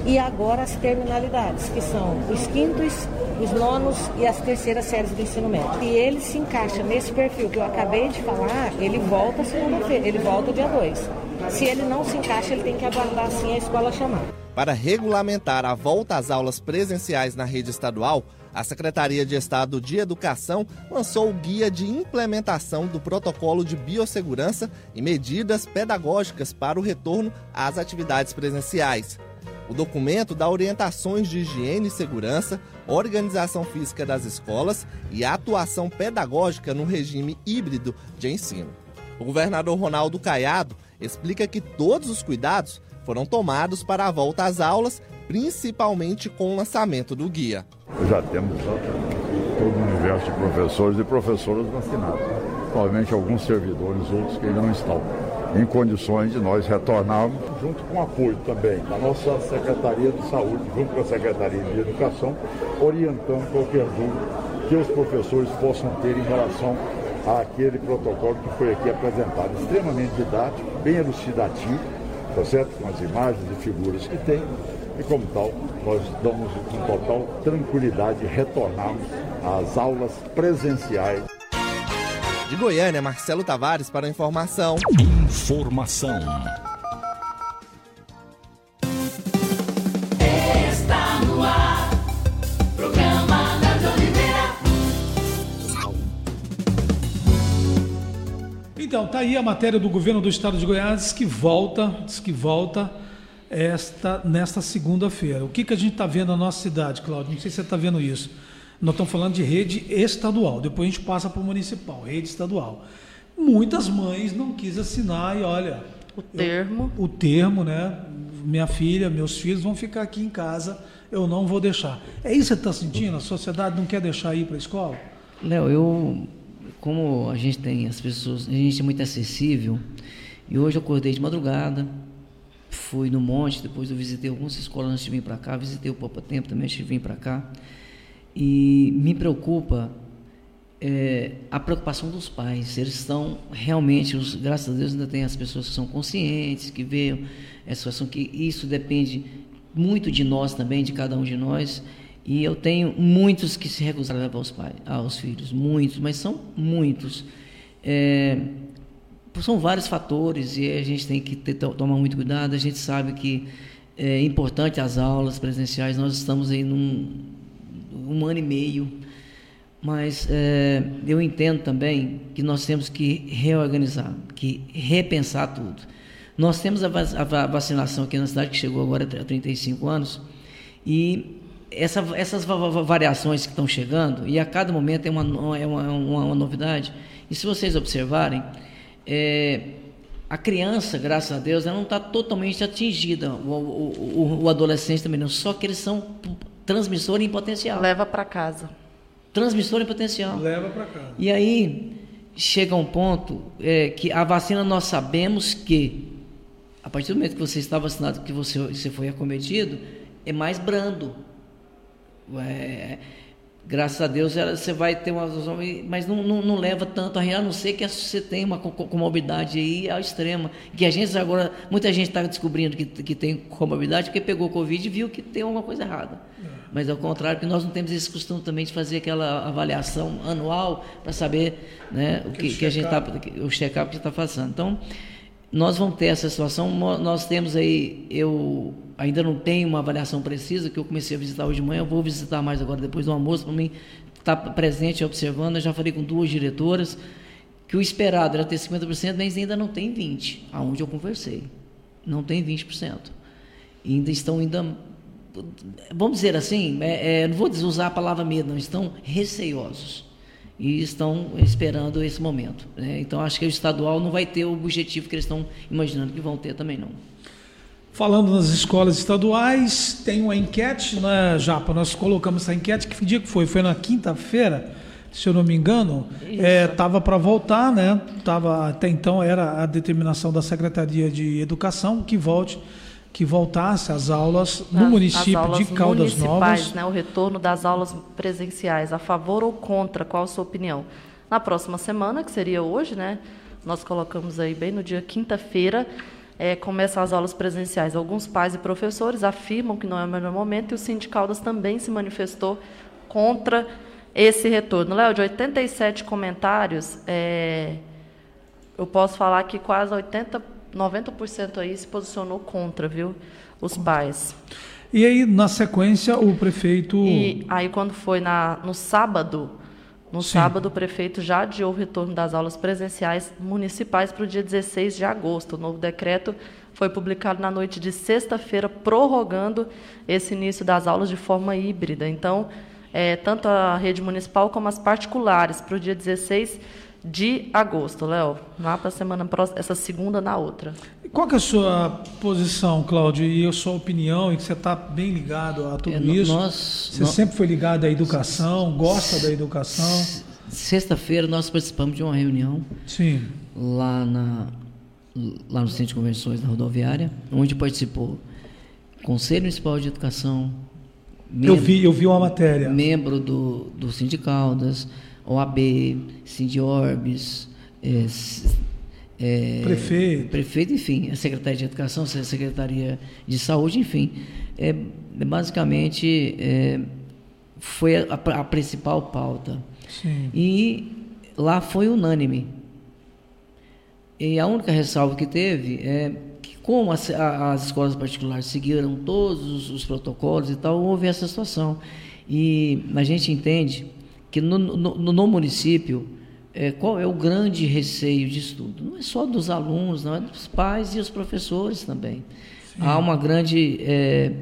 e agora as terminalidades, que são os quintos, os nonos e as terceiras séries do ensino médio. E ele se encaixa nesse perfil que eu acabei de falar, ele volta segunda-feira, ele volta dia 2. Se ele não se encaixa, ele tem que aguardar assim a escola chamar. Para regulamentar a volta às aulas presenciais na rede estadual, a Secretaria de Estado de Educação lançou o Guia de Implementação do Protocolo de Biossegurança e Medidas Pedagógicas para o Retorno às Atividades Presenciais. O documento dá orientações de higiene e segurança, organização física das escolas e atuação pedagógica no regime híbrido de ensino. O governador Ronaldo Caiado explica que todos os cuidados foram tomados para a volta às aulas, principalmente com o lançamento do guia. Já temos todo o universo de professores e professoras vacinados. Provavelmente alguns servidores, outros que ainda não estão em condições de nós retornarmos, junto com o apoio também da nossa Secretaria de Saúde, junto com a Secretaria de Educação, orientando qualquer dúvida que os professores possam ter em relação àquele protocolo que foi aqui apresentado. Extremamente didático, bem elucidativo, tá certo? Com as imagens e figuras que tem. E como tal, nós damos com total tranquilidade retornarmos às aulas presenciais. De Goiânia, Marcelo Tavares para a informação. Informação. Está no ar. Programa Nando Oliveira. Então, tá aí a matéria do governo do estado de Goiás que volta, diz que volta esta nesta segunda-feira. O que, que a gente está vendo na nossa cidade, Cláudio? Não sei se você está vendo isso. Nós estamos falando de rede estadual, depois a gente passa para o municipal, rede estadual. Muitas mães não quis assinar e olha. O termo. Eu, o termo, né? Minha filha, meus filhos vão ficar aqui em casa, eu não vou deixar. É isso que você está sentindo? A sociedade não quer deixar ir para a escola? Léo, eu, como a gente tem as pessoas, a gente é muito acessível, e hoje eu acordei de madrugada, fui no monte, depois eu visitei algumas escolas antes de vir para cá, visitei o Poupa Tempo também antes de vir para cá, e me preocupa é, a preocupação dos pais. Eles estão realmente, os, graças a Deus, ainda tem as pessoas que são conscientes, que veem a situação, que isso depende muito de nós também, de cada um de nós. E eu tenho muitos que se recusaram a levar os pais, aos filhos, muitos, mas são muitos. É, são vários fatores e a gente tem que ter, tomar muito cuidado. A gente sabe que é importante as aulas presenciais. Nós estamos aí num um ano e meio, mas é, eu entendo também que nós temos que reorganizar, que repensar tudo. Nós temos a, vacinação aqui na cidade que chegou agora a 35 anos e essa, essas variações que estão chegando e a cada momento é uma, é uma, uma, uma novidade. E se vocês observarem, é, a criança, graças a Deus, ela não está totalmente atingida, o, o, o, adolescente também não, só que eles são transmissor em potencial. Leva para casa. Transmissor em potencial. Leva para casa. E aí chega um ponto é, que a vacina nós sabemos que a partir do momento que você está vacinado, que você, você foi acometido, é mais brando. É, graças a Deus você vai ter uma mas não, não, não leva tanto a a não ser que você tenha uma comorbidade aí ao extrema que a gente agora muita gente está descobrindo que, que tem comorbidade porque pegou Covid e viu que tem alguma coisa errada. É. mas ao contrário que nós não temos esse costume também de fazer aquela avaliação anual para saber né, o que, que, que a gente está o check-up que está fazendo então nós vamos ter essa situação. Nós temos aí, eu ainda não tenho uma avaliação precisa, que eu comecei a visitar hoje de manhã, eu vou visitar mais agora depois do almoço, para mim estar presente e observando. Eu já falei com duas diretoras que o esperado era ter 50%, mas ainda não tem 20%, aonde eu conversei. Não tem 20%. E ainda estão ainda vamos dizer assim, é, é, não vou usar a palavra medo, não, estão receiosos e estão esperando esse momento. né? Então, acho que o estadual não vai ter o objetivo que eles estão imaginando que vão ter também, não. Falando nas escolas estaduais, tem uma enquete, né, Japa? Nós colocamos essa enquete, que dia que foi? Foi na quinta-feira, se eu não me engano. Estava para voltar, né? Tava, até então era a determinação da Secretaria de Educação que volte, que voltasse às aulas no As- as município aulas de Caldas Novas. Né, o retorno das aulas presenciais, a favor ou contra, qual a sua opinião? Na próxima semana, que seria hoje, né, nós colocamos aí bem no dia quinta-feira, é, começam as aulas presenciais. Alguns pais e professores afirmam que não é o melhor momento e o Sindicaldas também se manifestou contra esse retorno. Léo, de 87 comentários, é, eu posso falar que quase 80, 90% aí se posicionou contra, viu? Os pais. E aí, na sequência, o prefeito. E aí, quando foi na, no sábado, no Sim. sábado, o prefeito já adiou o retorno das aulas presenciais municipais para o dia 16 de agosto. O novo decreto foi publicado na noite de sexta-feira, prorrogando esse início das aulas de forma híbrida. Então, é, tanto a rede municipal como as particulares, para o dia 16 de agosto, Léo. Lá para a semana próxima, essa segunda na outra. Qual que é a sua posição, Cláudio, e a sua opinião, e que você está bem ligado a tudo É, isso? nós- você nós- sempre foi ligado à educação, gosta da educação? Sexta-feira nós participamos de uma reunião Sim. lá, na, lá no Centro de Convenções da Rodoviária, onde participou Conselho Municipal de Educação, Eu vi, eu vi uma matéria. membro do, do Sindicaldas, OAB, Sindiorbes, é, s- é, Prefeito. prefeito, enfim, a Secretaria de Educação, a Secretaria de Saúde, enfim. É, basicamente, é, foi a, a principal pauta. Sim. E lá foi unânime. E a única ressalva que teve é que, como as, as escolas particulares seguiram todos os, os protocolos e tal, houve essa situação. E a gente entende que no, no, no município, é, qual é o grande receio disso tudo? Não é só dos alunos, não é dos pais e os professores também. Há uma grande é,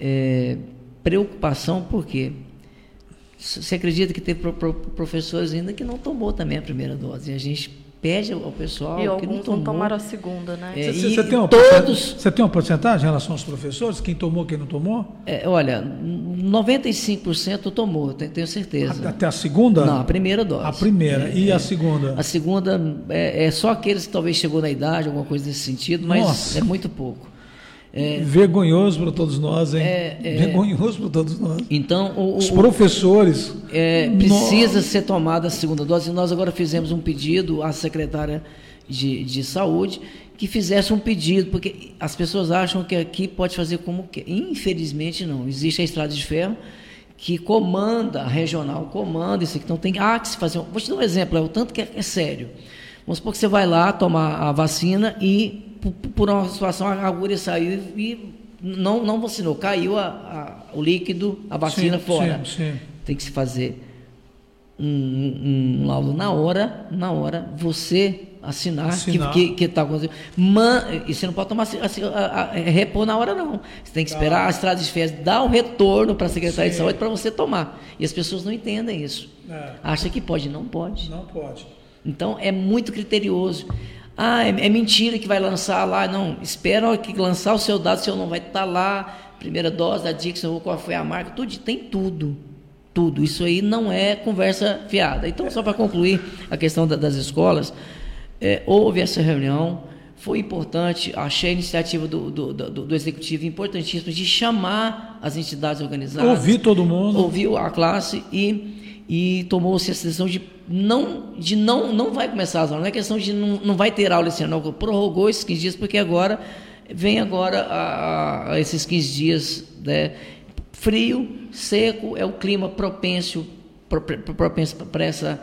é, preocupação, por quê? Você acredita que tem pro- pro- professores ainda que não tomou também a primeira dose? E a gente pede ao pessoal e que alguns não não tomou. tomaram a segunda, né? É, Você, e você tem uma todos- você tem uma porcentagem em relação aos professores? Quem tomou, quem não tomou? É, olha, 95% tomou, tenho, certeza. Até a segunda? Não, a primeira dose. A primeira. É, e é. a segunda? A segunda é, é só aqueles que talvez chegou na idade, alguma coisa nesse sentido, mas Nossa. é muito pouco. É, Vergonhoso para todos nós, hein? É, é. Vergonhoso para todos nós. então, o, Os professores. É, precisa ser tomada a segunda dose. E nós agora fizemos um pedido à secretária de, de saúde que fizesse um pedido, porque as pessoas acham que aqui pode fazer como quer. Infelizmente, não. Existe a estrada de ferro que comanda, a regional comanda isso aqui. Então tem há que se fazer. Vou te dar um exemplo, é o tanto que é, é sério. Vamos supor que você vai lá tomar a vacina e, por, uma situação, a agulha saiu e não, não vacinou, caiu a- a- o líquido, a vacina Sim, fora sim, sim. tem que se fazer um, um laudo na hora, na hora, você assinar, Assinar. que que está acontecendo. Man, e você não pode tomar assim, a, a, a- repor na hora, não. Você tem que esperar a estrada de férias dar o retorno para a Secretaria de Sim. Saúde para você tomar. E as pessoas não entendem isso. É. Acha que pode, não pode. Não pode. Então é muito criterioso. Ah, é, é mentira que vai lançar lá. Não, espera que lançar o seu dado, o seu não vai estar lá. Primeira dose da Dixon, qual foi a marca, tudo, tem tudo. Tudo. Isso aí não é conversa fiada. Então, só para concluir a questão da- das escolas, é, houve essa reunião, foi importante, achei a iniciativa do, do, do, do executivo importantíssima de chamar as entidades organizadas. Ouvir todo mundo. Ouviu a classe e, e tomou-se essa decisão de não, de não, não vai começar as aulas. Não é questão de não, não vai ter aula esse ano, não. Prorrogou esses 15 dias, porque agora vem agora a, a esses 15 dias né, frio, seco, é o clima propenso, pro- pro- propenso para essa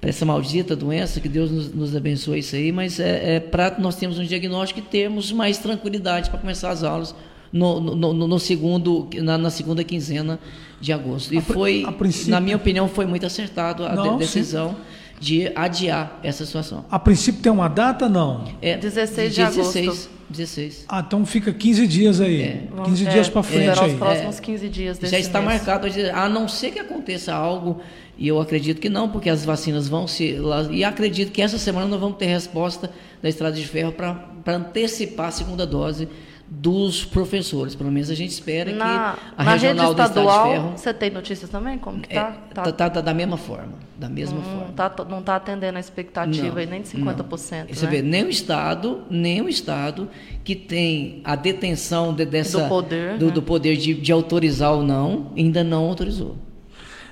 para essa maldita doença, que Deus nos, nos abençoe isso aí, mas é, é para nós termos um diagnóstico e termos mais tranquilidade para começar as aulas no, no, no, no segundo, na, na, segunda quinzena de agosto. E a, foi, a na minha opinião, foi muito acertado a Não, decisão. Sim de adiar essa situação. A princípio tem uma data, não? É 16 de 16, agosto. 16. Ah, então fica 15 dias aí. É. 15 é, dias para frente é, aí. os próximos 15 dias desse Já está mês. marcado, a não ser que aconteça algo, e eu acredito que não, porque as vacinas vão se... E acredito que essa semana nós vamos ter resposta da Estrada de Ferro para antecipar a segunda dose dos professores. Pelo menos a gente espera na, que a regional rede estadual, do Ferro, Você tem notícias também? Como que tá? É, tá, tá, tá, da mesma forma, da mesma hum, forma. Tá, não está atendendo a expectativa não, nem de 50%. Não. Você né? vê, nem o estado, nem o estado que tem a detenção de, dessa do poder, do, né? do poder de, de, autorizar ou não, ainda não autorizou.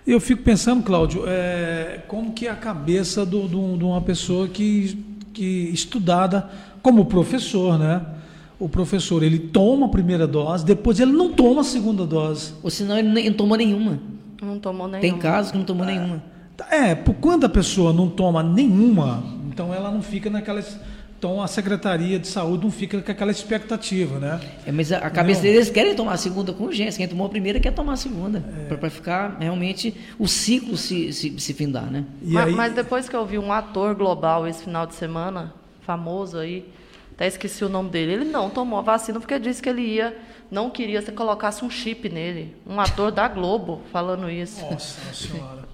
Eu fico pensando, Cláudio, é, como que é a cabeça de uma pessoa que, que estudada como professor, né? O professor ele toma a primeira dose, depois ele não toma a segunda dose. Ou senão ele não tomou nenhuma. Não tomou nenhuma. Tem casos que não tomou é, nenhuma. É, por quando a pessoa não toma nenhuma, então ela não fica naquelas. Então a Secretaria de Saúde não fica com aquela expectativa, né? É, mas a, a cabeça não. deles querem tomar a segunda com urgência. Quem tomou a primeira quer tomar a segunda. É. Para ficar realmente o ciclo se, se, se findar, né? Mas, aí... mas depois que eu vi um ator global esse final de semana, famoso aí, até esqueci o nome dele. Ele não tomou a vacina porque disse que ele ia, não queria que você colocasse um chip nele. Um ator da Globo falando isso. Nossa senhora.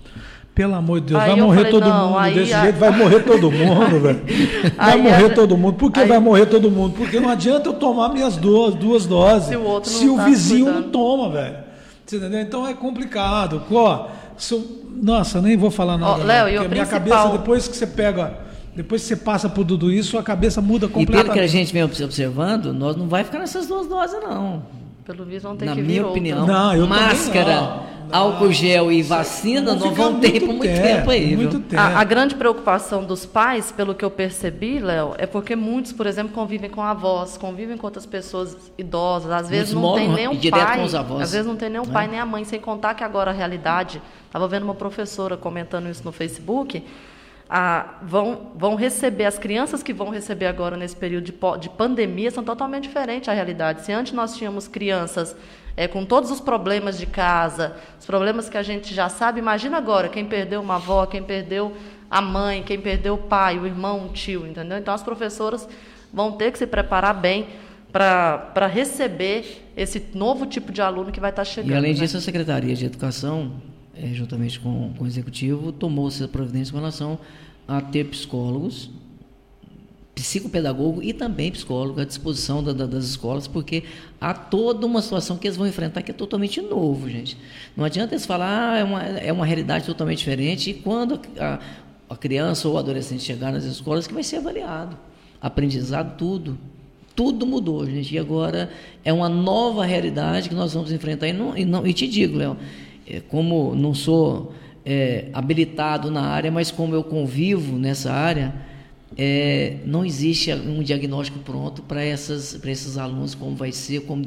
Pelo amor de Deus, aí vai morrer falei, todo mundo desse jeito, vai morrer todo mundo, velho. Vai aí, morrer todo mundo. Por que aí, vai morrer todo mundo? Porque não adianta eu tomar minhas duas, duas doses se o, outro se o tá vizinho cuidando. não toma, velho. Você entendeu? Então é complicado. Ó, nossa, nem vou falar nada. Léo, e o minha cabeça, depois que você pega depois que você passa por tudo isso, sua cabeça muda completamente. E pelo que a gente vem observando, nós não vai ficar nessas duas doses, não. Pelo visto, vão ter Na que minha opinião, não, eu máscara, não, álcool gel e vacina não vão ter por muito tempo, tempo aí. Muito tempo. A, a, grande preocupação dos pais, pelo que eu percebi, Léo, é porque muitos, por exemplo, convivem com avós, convivem com outras pessoas idosas. Às vezes não tem nem o pai. Às vezes não tem nem o pai nem a mãe, sem contar que agora a realidade. Estava vendo uma professora comentando isso no Facebook a, vão, vão receber, as crianças que vão receber agora nesse período de, de pandemia são totalmente diferentes à realidade. Se antes nós tínhamos crianças é, com todos os problemas de casa, os problemas que a gente já sabe, imagina agora quem perdeu uma avó, quem perdeu a mãe, quem perdeu o pai, o irmão, o tio, entendeu? Então as professoras vão ter que se preparar bem para receber esse novo tipo de aluno que vai estar chegando. E além né? disso, a Secretaria de Educação é, juntamente com, com o executivo, tomou-se a providência com relação a ter psicólogos, psicopedagogo e também psicólogo à disposição da, da, das escolas, porque há toda uma situação que eles vão enfrentar que é totalmente novo, gente. Não adianta eles falar, ah, é uma, é uma realidade totalmente diferente, e quando a, a criança ou o adolescente chegar nas escolas, que vai ser avaliado. Aprendizado, tudo. Tudo mudou, gente. E agora é uma nova realidade que nós vamos enfrentar. E, não, e, não, e te digo, Léo, como não sou é, habilitado na área, mas como eu convivo nessa área, é, não existe um diagnóstico pronto para esses alunos, como vai ser, como,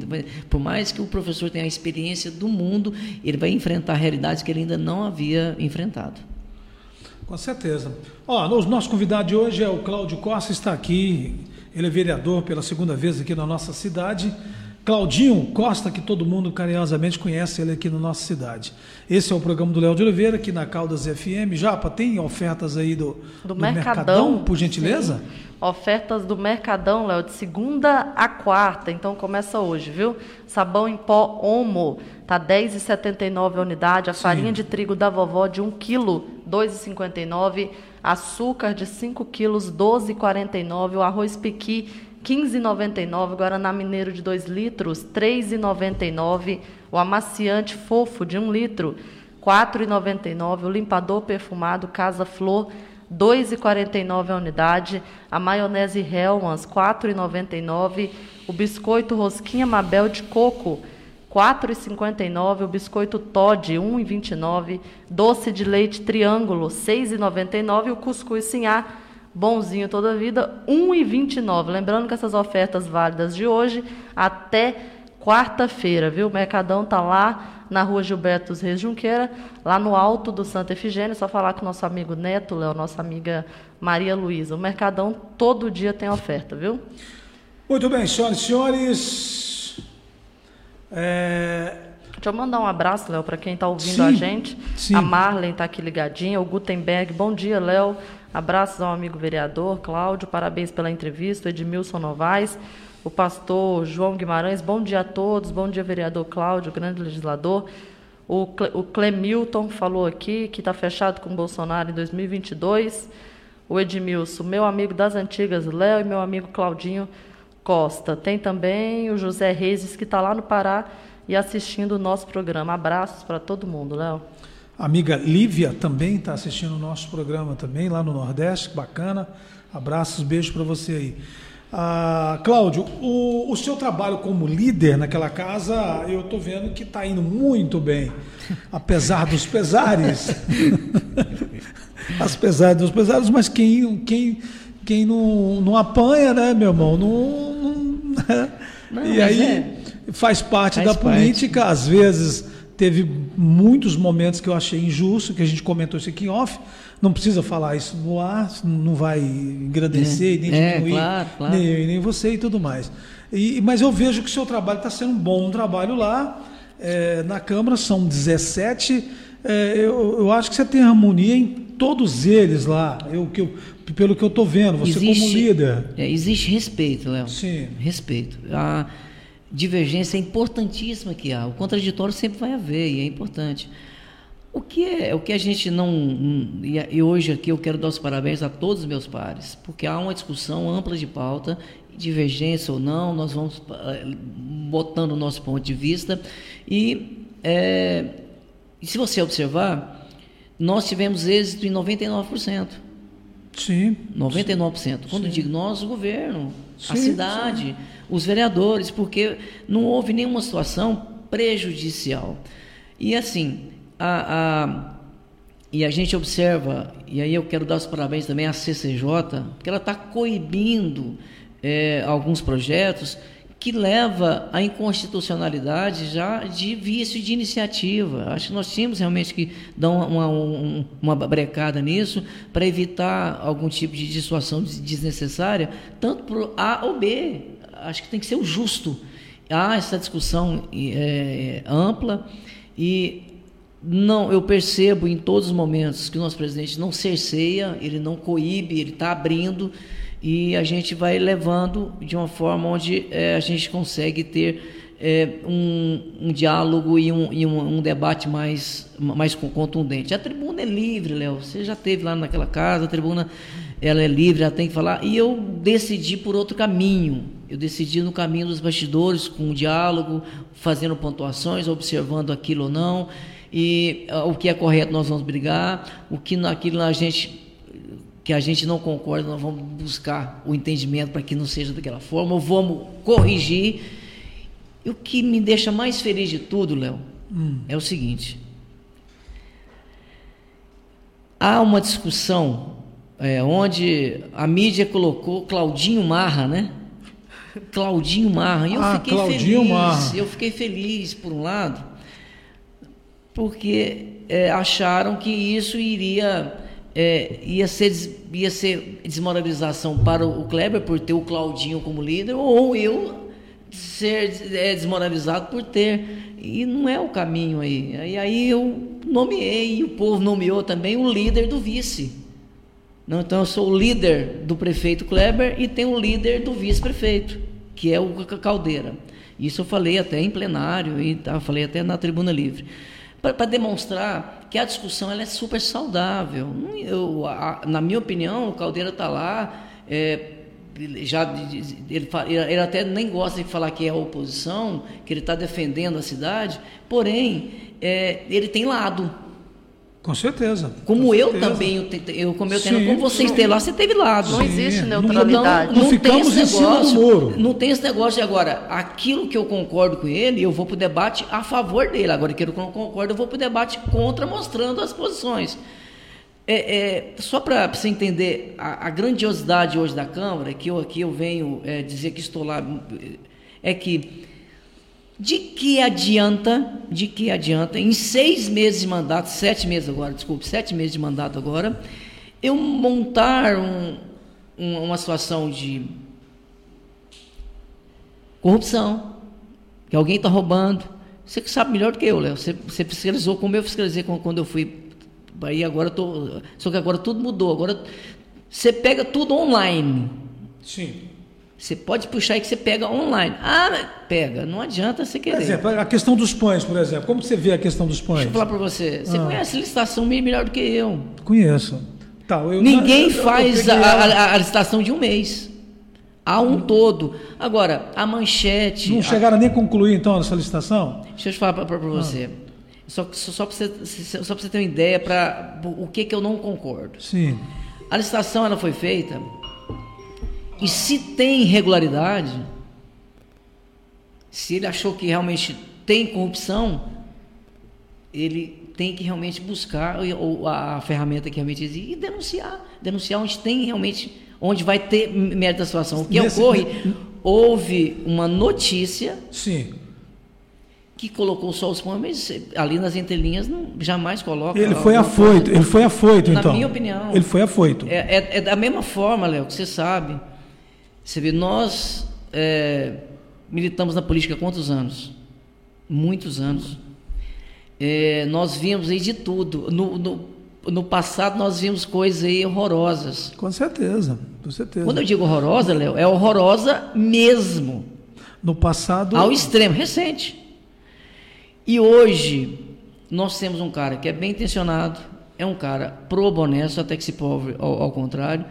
por mais que o professor tenha a experiência do mundo, ele vai enfrentar realidades que ele ainda não havia enfrentado. Com certeza. Ó, o nosso convidado de hoje é o Cláudio Costa, está aqui, ele é vereador pela segunda vez aqui na nossa cidade. Claudinho Costa, que todo mundo carinhosamente conhece ele aqui na nossa cidade. Esse é o programa do Léo de Oliveira, aqui na Caldas FM. Japa, tem ofertas aí do, do, do Mercadão, Mercadão, por gentileza? Sim. Ofertas do Mercadão, Léo, de segunda a quarta, então começa hoje, viu? Sabão em pó Omo, tá 10,79 a unidade. A Sim. farinha de trigo da vovó de 1 kg, 2,59. Açúcar de 5 quilos, 12,49. O arroz piqui 15,99, Guaraná Mineiro de 2 litros, 3,99, o amaciante fofo de 1 litro, 4,99, o limpador perfumado Casa Flor, 2,49 a unidade, a maionese Hellmann's, 4,99, o biscoito Rosquinha Mabel de coco, 4,59, o biscoito Todd, 1,29, doce de leite Triângulo, 6,99 e o cuscuz Sinhá, bonzinho toda a vida, 1,29. Lembrando que essas ofertas válidas de hoje até quarta-feira, viu? O Mercadão tá lá na rua Gilberto dos Reis Junqueira, lá no alto do Santa Efigênia. É só falar com o nosso amigo Neto, Léo, nossa amiga Maria Luísa. O Mercadão todo dia tem oferta, viu? Muito bem, senhoras e senhores. É, Deixa eu mandar um abraço, Léo, para quem está ouvindo Sim, a gente. sim. A Marlen está aqui ligadinha, o Gutenberg. Bom dia, Léo. Abraços ao amigo vereador Cláudio, parabéns pela entrevista. Edmilson Novaes, o pastor João Guimarães. Bom dia a todos. Bom dia, vereador Cláudio, grande legislador. O, Cle, o Clemilton falou aqui que está fechado com Bolsonaro em 2022. O Edmilson, meu amigo das antigas, Léo, e meu amigo Claudinho Costa. Tem também o José Reis, que está lá no Pará e assistindo o nosso programa. Abraços para todo mundo, Léo. A amiga Lívia também está assistindo o nosso programa também, lá no Nordeste, bacana. Abraços, beijo para você aí. Ah, Cláudio, o, o seu trabalho como líder naquela casa, eu estou vendo que está indo muito bem, apesar dos pesares. As pesares dos pesares, mas quem, quem, quem não, não apanha, né, meu irmão? Não, não- Não, e aí é. faz parte Faz da parte. política, às vezes teve muitos momentos que eu achei injusto, que a gente comentou isso aqui em off. Não precisa falar isso no ar, não vai engrandecer, É, nem é, diminuir, claro, claro. nem eu e nem você e tudo mais. E, mas eu vejo que o seu trabalho está sendo um bom trabalho lá. É, na Câmara são 17. É, eu, eu acho que você tem harmonia em todos eles lá, eu, que eu, pelo que eu estou vendo, você como líder. é, existe respeito, Léo. Sim. Respeito. A divergência é importantíssima que há. O contraditório sempre vai haver e é importante. O que é o que a gente não e, hoje aqui eu quero dar os parabéns a todos os meus pares, porque há uma discussão ampla de pauta, divergência ou não, nós vamos eh, botando o nosso ponto de vista e, e se você observar, nós tivemos êxito em 99%. Sim. 99%. Quando eu digo nós, o governo, a Sim, cidade, os vereadores, porque não houve nenhuma situação prejudicial. E assim, a, a- e a gente observa, e aí eu quero dar os parabéns também à CCJ, porque ela está coibindo eh, alguns projetos que leva à inconstitucionalidade já de vício de iniciativa. Acho que nós tínhamos realmente que dar uma, uma, um- uma brecada nisso para evitar algum tipo de dissuasão des- desnecessária, tanto para o A ou B. Acho que tem que ser o justo. Há essa discussão eh, ampla e não, eu percebo em todos os momentos que o nosso presidente não cerceia, ele não coíbe, ele está abrindo e a gente vai levando de uma forma onde eh, a gente consegue ter eh, um, um diálogo e, um, e um, um debate mais, mais con- contundente. A tribuna é livre, Léo. Você já esteve lá naquela casa, a tribuna ela é livre, ela tem que falar. E eu decidi por outro caminho. Eu decidi no caminho dos bastidores, com o diálogo, fazendo pontuações, observando aquilo ou não. E ah, o que é correto nós vamos brigar, o que naquilo a gente que a gente não concorda, nós vamos buscar o entendimento para que não seja daquela forma, ou vamos corrigir. E o que me deixa mais feliz de tudo, Léo, Hum. é o seguinte: há uma discussão é, onde a mídia colocou Claudinho Marra, né? Claudinho Marra. E eu Ah, fiquei Claudinho feliz. Marra. Eu fiquei feliz, por um lado, porque é, acharam que isso iria, é, ia, ser, ia ser desmoralização para o Kleber por ter o Claudinho como líder, ou eu ser é, desmoralizado por ter. E não é o caminho aí. E aí eu nomeei, e o povo nomeou também o líder do vice. Não, então eu sou o líder do prefeito Kleber e tenho o líder do vice-prefeito, que é o Ca- Caldeira. Isso eu falei até em plenário e tá, falei até na tribuna livre. Para demonstrar que a discussão ela é super saudável. Não- eu- a- na minha opinião, o Caldeira está lá. é, ele já ele, ele até nem gosta de falar que é a oposição, que ele está defendendo a cidade, porém é, ele tem lado. Com certeza. Como com eu certeza. também, eu, como eu tenho, como você não- esteve lá, você teve lado. Não existe Não- neutralidade. Não, Não tem ficamos esse negócio. muro. Não tem esse negócio de agora. Aquilo que eu concordo com ele, eu vou para o debate a favor dele. Agora, aquilo que eu não concordo, eu vou para o debate contra, mostrando as posições. É, é, só para você entender a, a grandiosidade hoje da Câmara, que eu aqui eu venho é, dizer que estou lá, é que De que adianta, de que adianta, em seis meses de mandato, sete meses agora, desculpe, sete meses de mandato agora, eu montar um, um, uma situação de corrupção, que alguém está roubando. Você que sabe melhor do que eu, Léo. Você, você fiscalizou como eu fiscalizei quando eu fui. Aí agora tô. Só que agora tudo mudou. Agora você pega tudo online. Sim. Você pode puxar aí que você pega online. Ah, pega. Não adianta você Por querer. exemplo, a questão dos pães, por exemplo. Como você vê a questão dos pães? Deixa eu falar para você. Você Ah. conhece licitação bem melhor do que eu. Conheço. Tá, eu- Ninguém eu- eu faz peguei a, a- a licitação de um mês. Há um todo. Agora, a manchete. Não a- chegaram nem a concluir, então, essa licitação? Deixa eu te falar para Ah. você. Só, só, só para você, só você ter uma ideia para o que, que eu não concordo. Sim. A licitação ela foi feita e se tem irregularidade, se ele achou que realmente tem corrupção, ele tem que realmente buscar a ferramenta que realmente existe e denunciar. Denunciar onde tem realmente, onde vai ter mérito da situação. O que Nesse- ocorre? Houve uma notícia Sim. que colocou só os mas ali nas entrelinhas não, jamais coloca. Ele foi afoito, coisa. ele foi afoito, Na então. minha opinião. Ele foi afoito. É, é- é da mesma forma, Léo, que você sabe. Você vê, nós é, militamos na política há quantos anos? Muitos anos. É, nós vimos aí de tudo. No, no, no passado nós vimos coisas aí horrorosas. Com certeza, com certeza. Quando eu digo horrorosa, Léo, é horrorosa mesmo. No passado. Ao extremo, recente. E hoje, nós temos um cara que é bem intencionado, é um cara pro honesto, até que se prove ao, ao contrário.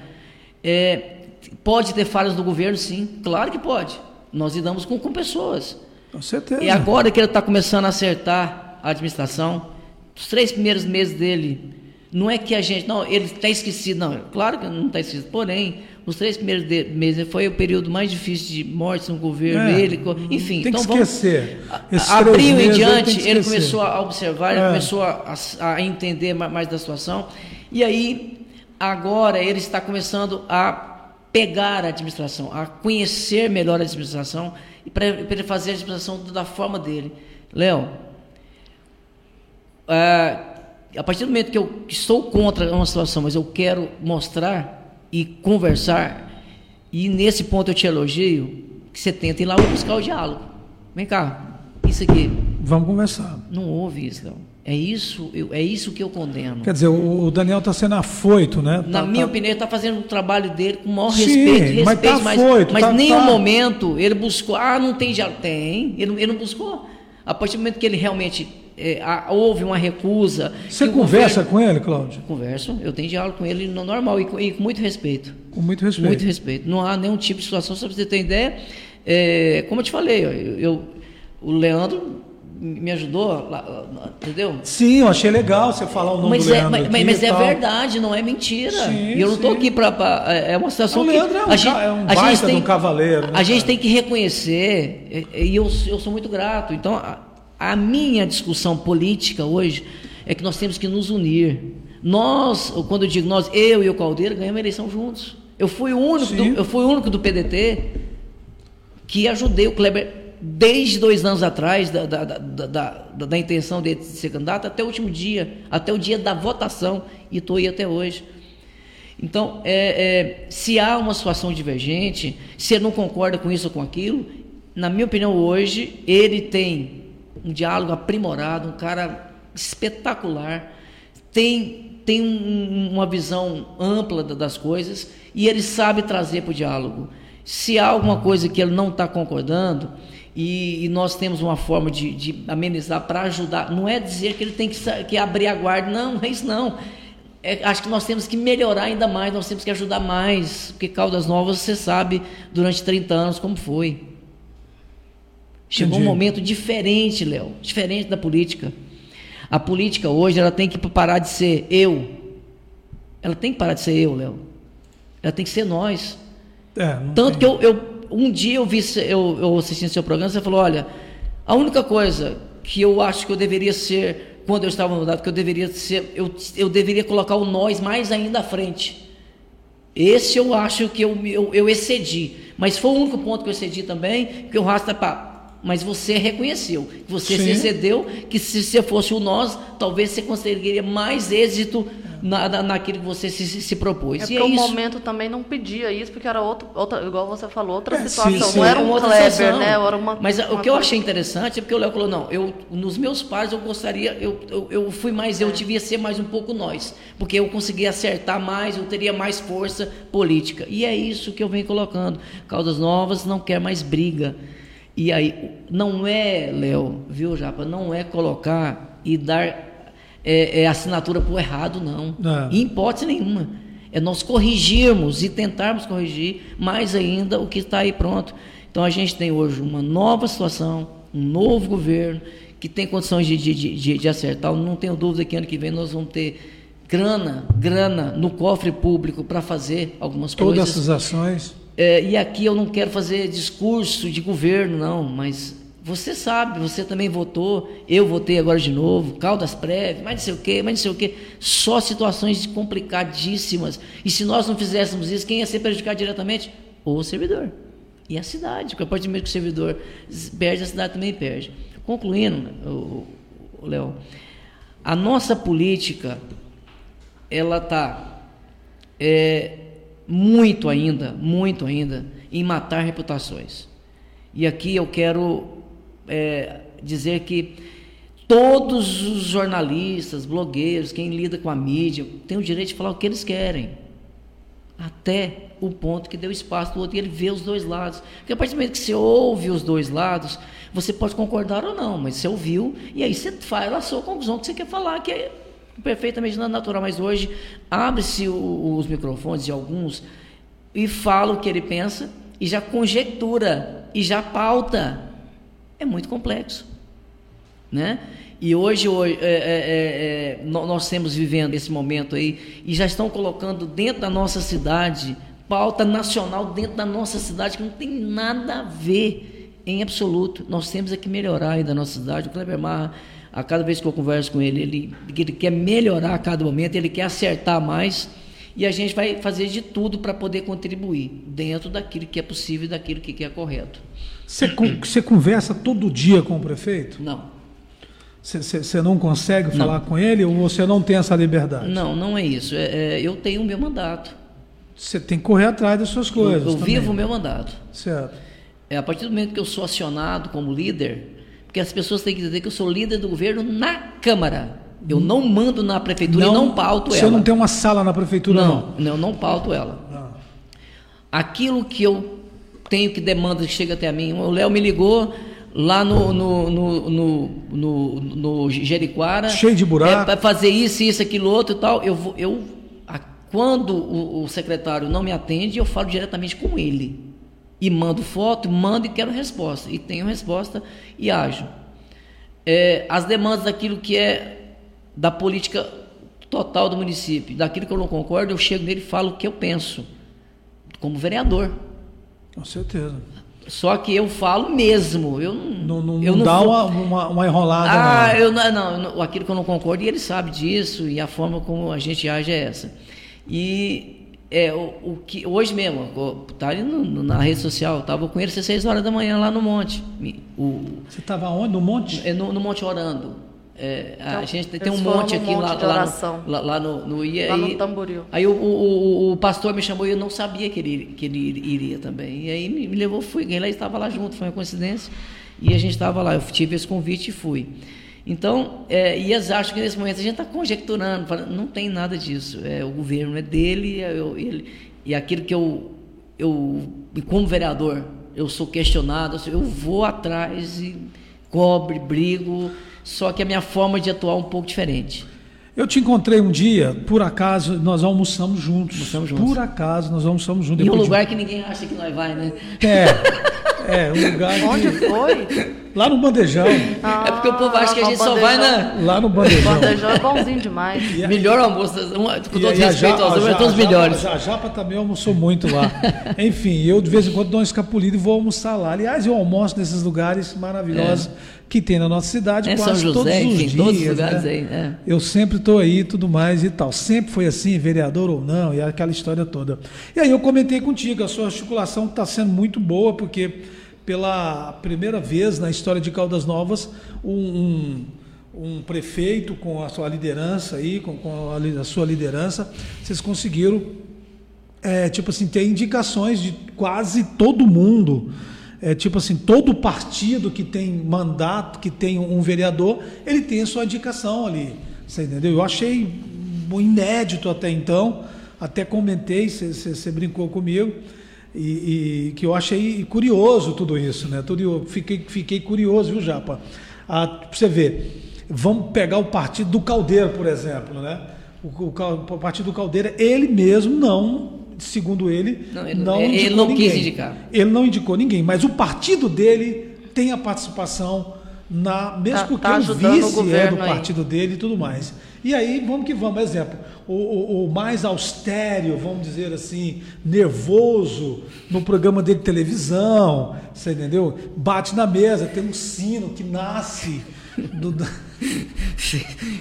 É, pode ter falhas do governo, sim, claro que pode. Nós lidamos com, com pessoas. Com certeza. E agora que ele está começando a acertar a administração, os três primeiros meses dele, não é que a gente. Não, ele está esquecido, não. Claro que não está esquecido. Porém, os três primeiros de- meses foi o período mais difícil de mortes no governo. É, ele, enfim, tem que então vamos- esquecer. Esses Abril em diante, que ele começou a observar, ele É. começou a, a- entender ma- mais da situação. E aí, agora, ele está começando a pegar a administração, a conhecer melhor a administração e para ele fazer a administração da forma dele. Léo, ah, a partir do momento que eu estou contra uma situação, mas eu quero mostrar e conversar, e nesse ponto eu te elogio, que você tenta ir lá buscar o diálogo. Vem cá, isso aqui. Vamos conversar. Não houve isso, não. É isso, eu- é isso que eu condeno. Quer dizer, o, o Daniel está sendo afoito, né? Na Tá- minha tá- opinião, ele está fazendo o trabalho dele com o maior Sim, respeito, mas respeito, tá mas, afoito, mas tá- nenhum tá- momento ele buscou, ah, não tem diálogo. Tem, ele, não- ele não buscou. A partir do momento que ele realmente é, há- houve uma recusa. Você conversa governo- com ele, Cláudio? Converso, eu tenho diálogo com ele no normal e com, e com muito respeito. Com muito respeito. Muito respeito. Não há nenhum tipo de situação, só para você ter ideia. é, como eu te falei, eu, eu- o Leandro me ajudou, entendeu? Sim, eu achei legal você falar o nome Mas do é, Leandro mas, mas é verdade, não é mentira. Sim, e eu não estou aqui para. É uma situação O que. Leandro é um a gente, é um a gente tem, um cavaleiro, né, A gente cara? tem que reconhecer, e, eu, eu sou muito grato. Então, a, a minha discussão política hoje é que nós temos que nos unir. Nós, quando eu digo nós, eu e o Caldeira ganhamos a eleição juntos. Eu fui o único, do, eu fui o único do PDT que ajudei o Kleber desde dois anos atrás da, da, da, da, intenção de ser candidato até o último dia, até o dia da votação e estou aí até hoje. Então, é, é, se há uma situação divergente, se ele não concorda com isso ou com aquilo, na minha opinião hoje ele tem um diálogo aprimorado, um cara espetacular, tem, tem um- uma visão ampla da- das coisas e ele sabe trazer para o diálogo. Se há alguma coisa que ele não está concordando e, e nós temos uma forma de, de amenizar para ajudar, não é dizer que ele tem que, que abrir a guarda, não, não é isso não. É, acho que nós temos que melhorar ainda mais, nós temos que ajudar mais, porque Caldas Novas, você sabe, durante 30 anos como foi. Chegou Entendi. um momento diferente, Léo, diferente da política. A política hoje ela tem que parar de ser eu. Ela tem que parar de ser eu, Léo. Ela tem que ser nós. É, Tanto tem- que eu, eu- um dia eu vi eu, eu assistindo seu programa, você falou, olha, a única coisa que eu acho que eu deveria ser quando eu estava no mandato, que eu deveria ser, eu, eu deveria colocar o nós mais ainda à frente. Esse eu acho que eu, eu, eu excedi. Mas foi o único ponto que eu excedi também, que o resto é para mas você reconheceu, você Sim. se excedeu, que se você fosse o nós, talvez você conseguiria mais êxito na, na- naquilo que você se, se, se propôs. É E porque o isso. momento também não pedia isso, porque era outro, outra, igual você falou, outra É, situação. sim, não era é um Kleber, situação. né? Era uma, Mas uma o que eu achei interessante é porque o Léo falou, não, eu, nos meus pais eu gostaria, eu, eu, eu fui mais, É. eu devia ser mais um pouco nós, porque eu conseguia acertar mais, eu teria mais força política. E é isso que eu venho colocando. Causas Novas não quer mais briga. E aí, não é, Léo, viu, Japa, não é colocar e dar é, é, assinatura por errado, não. É. Em hipótese nenhuma. É nós corrigirmos e tentarmos corrigir mais ainda o que está aí pronto. Então a gente tem hoje uma nova situação, um novo governo que tem condições de, de, de, de acertar. Eu não tenho dúvida que ano que vem nós vamos ter grana, grana no cofre público para fazer algumas Todas coisas. essas ações. É, e aqui eu não quero fazer discurso de governo, não, mas você sabe, você também votou, eu votei agora de novo, Caldas Prévio, mas não sei o quê, mas não sei o quê. Só situações complicadíssimas. E se nós não fizéssemos isso, quem ia ser prejudicado diretamente? O servidor. E a cidade, porque a partir do momento que o servidor perde, a cidade também perde. Concluindo, Léo, a nossa política, ela está é, muito ainda, muito ainda, em matar reputações. E aqui eu quero é, dizer que todos os jornalistas, blogueiros, quem lida com a mídia, tem o direito de falar o que eles querem. Até o ponto que deu espaço do outro e ele vê os dois lados. Porque a partir do momento que você ouve os dois lados, você pode concordar ou não, mas você ouviu e aí você faz a sua conclusão que você quer falar, que é perfeitamente natural. Mas hoje abre-se os microfones de alguns e fala o que ele pensa e já conjectura e já pauta. É muito complexo né? E hoje, hoje é, é, é, é, nó- nós estamos vivendo esse momento aí e já estão colocando dentro da nossa cidade pauta nacional dentro da nossa cidade que não tem nada a ver em absoluto. Nós temos é que melhorar ainda a nossa cidade. O Kleber Marra, a cada vez que eu converso com ele, ele, ele quer melhorar a cada momento, ele quer acertar mais e a gente vai fazer de tudo para poder contribuir dentro daquilo que é possível e daquilo que é correto. Você, você conversa todo dia com o prefeito? Não. Você, não consegue Não. falar com ele ou você não tem essa liberdade? Não, não é isso. É- é, eu tenho o meu mandato. Você tem que correr atrás das suas coisas. eu eu também. vivo o meu mandato. Certo. É a partir do momento que eu sou acionado como líder, porque as pessoas têm que entender que eu sou líder do governo na Câmara. Eu não mando na prefeitura e não pauto ela. não tem uma sala na prefeitura, não? não, não, eu não pauto ela. Aquilo que eu tenho que demanda que chega até a mim, o Léo me ligou lá no, no, no, no, no, no Jeriquara. Cheio de buraco. É, para fazer isso, isso, aquilo, outro e tal. Eu, eu, a- quando o, o secretário não me atende, eu falo diretamente com ele. E mando foto, mando e quero resposta. E tenho resposta e ajo. É, as demandas daquilo que é da política total do município, daquilo que eu não concordo, eu chego nele e falo o que eu penso, como vereador. Com certeza. Só que eu falo mesmo. Eu não, Não, eu não dá vou- uma, uma, uma enrolada. ah, não. eu não, não, não, aquilo que eu não concordo, e ele sabe disso, e a forma como a gente age é essa. E é, o, o que hoje mesmo, tá ali no- na rede social, estava com ele às 6 horas da manhã lá no monte. O, Você estava onde? No monte? é no, no Monte Orando. É, a Então, gente tem, um monte aqui monte lá, lá, no, lá, lá no, no e Lá no aí- Tamboril. Aí o, o, o- o pastor me chamou e eu não sabia que ele, que ele iria também. E aí me, me levou, fui. Ele estava lá junto, foi uma coincidência. E a gente estava lá, eu tive esse convite e fui. Então, é, e eles acham que nesse momento a gente está conjecturando, falando, não tem nada disso. É, o governo é dele, é eu- ele, e aquilo que eu, eu, como vereador, eu sou questionado, eu vou atrás e cobre, brigo, só que a minha forma de atuar é um pouco diferente. Eu te encontrei um dia, por acaso, nós almoçamos juntos. Almoçamos juntos. Por acaso, nós almoçamos juntos. Em um Depois de- lugar que ninguém acha que nós vai, né? É, é, um lugar. Onde que- foi? Lá no Bandejão. é porque o povo acha que a gente só vai na. Lá no Bandejão. Bandejão é bonzinho demais. Melhor almoço, com E- todo respeito Ja- aos a homens, Ja- todos Japa- melhores. A Japa também almoçou muito lá. Enfim, eu de vez em quando dou uma escapulida e vou almoçar lá. Aliás, eu almoço nesses lugares maravilhosos que tem na nossa cidade É, quase São todos José, os enfim, dias. todos os lugares né? aí. É. Eu sempre estou aí e tudo mais e tal. Sempre foi assim, vereador ou não, e aquela história toda. E aí eu comentei contigo, a sua articulação está sendo muito boa, porque pela primeira vez na história de Caldas Novas, um, um, um prefeito com a sua liderança aí, com, com a, a sua liderança, vocês conseguiram é, tipo assim, ter indicações de quase todo mundo. É, tipo assim, todo partido que tem mandato, que tem um vereador, ele tem a sua indicação ali. Você entendeu? Eu achei inédito até então, até comentei, você brincou comigo, e, e que eu achei curioso tudo isso, né? Tudo, eu fiquei, fiquei curioso, viu, Japa? Ah, pra você ver, vamos pegar o partido do Caldeira, por exemplo, né? O, o o partido do Caldeira, ele mesmo não, segundo ele, Não, ele- não ele indicou não quis ninguém. indicar. Ele não indicou ninguém, mas o partido dele tem a participação na mesmo Tá- porque tá o ajudando o vice é do aí. partido dele e tudo mais. E aí, vamos que vamos, exemplo, o, o- o mais austero, vamos dizer assim, nervoso no programa dele de televisão, você entendeu? Bate na mesa, tem um sino que nasce do, do-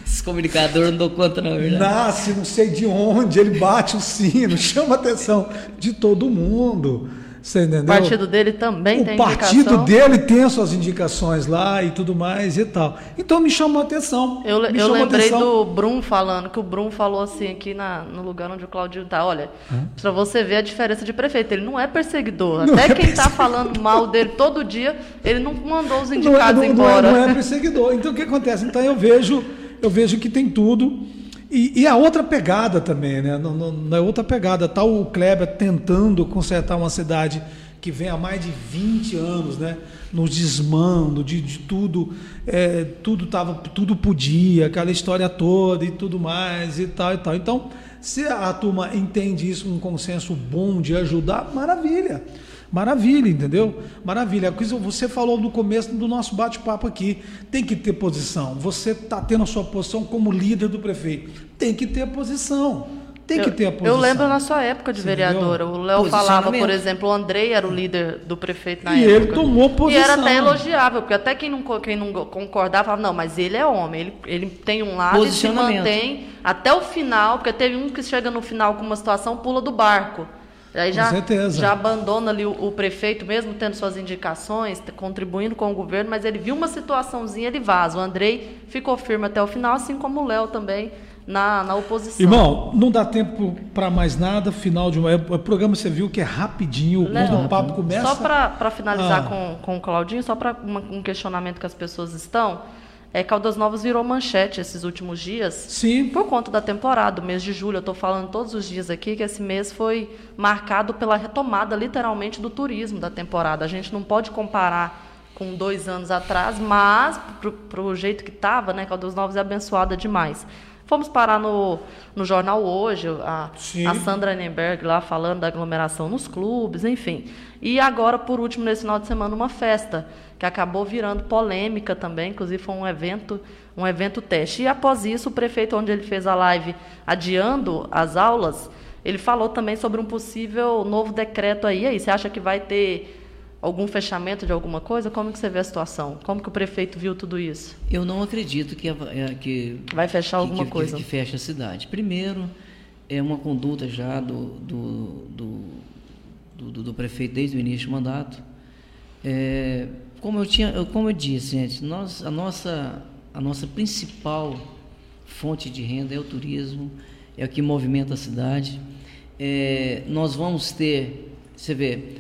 Esse comunicador não dou conta, não, é verdade. nasce não sei de onde, ele bate o sino, chama a atenção de todo mundo. Você entendeu? O partido dele também o tem partido indicação. dele tem as suas indicações lá e tudo mais e tal. Então me chamou a atenção. Eu, eu lembrei atenção. do Brum falando, que o Brum falou assim aqui na, no lugar onde o Claudio tá, olha, pra você ver a diferença de prefeito, ele não é perseguidor. Não Até é quem tá perseguidor. falando mal dele todo dia, ele não mandou os não é, indicados não, não é, embora. não é perseguidor. Então o que acontece? Então eu vejo, eu vejo que tem tudo. E, e a outra pegada também, né? Não, não, não é outra pegada. Tá o Kleber tentando consertar uma cidade que vem há mais de 20 anos, né? No desmando de, de tudo, é, tudo tava, tudo podia, aquela história toda e tudo mais e tal e tal. Então, se a turma entende isso, um consenso bom de ajudar, maravilha. Maravilha, entendeu? Maravilha. A coisa você falou no começo do nosso bate-papo aqui. Tem que ter posição. Você está tendo a sua posição como líder do prefeito. Tem que ter posição. Tem que Eu- ter a posição. Eu lembro na sua época de Você vereadora. entendeu? O Léo falava, por exemplo, o Andrei era o líder do prefeito na E época. ele tomou E era posição. até elogiável, porque até quem não, quem não concordava falava, não, mas ele é homem, ele, ele tem um lado e se mantém até o final, porque teve um que chega no final com uma situação, pula do barco. Aí já, certeza. já abandona ali o, o prefeito, mesmo tendo suas indicações, contribuindo com o governo, mas ele viu uma situaçãozinha, ele vaza. O Andrei ficou firme até o final, assim como o Léo também na, na oposição. Irmão, não dá tempo para mais nada. Final de uma. O programa você viu que é rapidinho. Léo, Quando o papo começa. Só para finalizar Ah. com, com o Claudinho, só para um questionamento que as pessoas estão. É, Caldas Novas virou manchete esses últimos dias. Sim. Por conta da temporada, o mês de julho. Eu estou falando todos os dias aqui que esse mês foi marcado pela retomada, literalmente, do turismo da temporada. A gente não pode comparar com dois anos atrás, mas para o jeito que estava, né, Caldas Novas é abençoada demais. Fomos parar no, no jornal hoje, a, a Sandra Nenberg lá falando da aglomeração nos clubes, enfim. E agora, por último, nesse final de semana, uma festa que acabou virando polêmica também, inclusive foi um evento, um evento teste. E após isso, o prefeito, onde ele fez a live adiando as aulas, ele falou também sobre um possível novo decreto aí. Aí, você acha que vai ter algum fechamento de alguma coisa? Como que você vê a situação? Como que o prefeito viu tudo isso? Eu não acredito que, é, que Vai fechar alguma que, coisa? Que, que feche a cidade. Primeiro, é uma conduta já do, do, do, do, do- prefeito desde o início do mandato. É, como, eu tinha, como eu disse, gente, nós, a, nossa, a nossa principal fonte de renda é o turismo, é o que movimenta a cidade. É, nós vamos ter, você vê,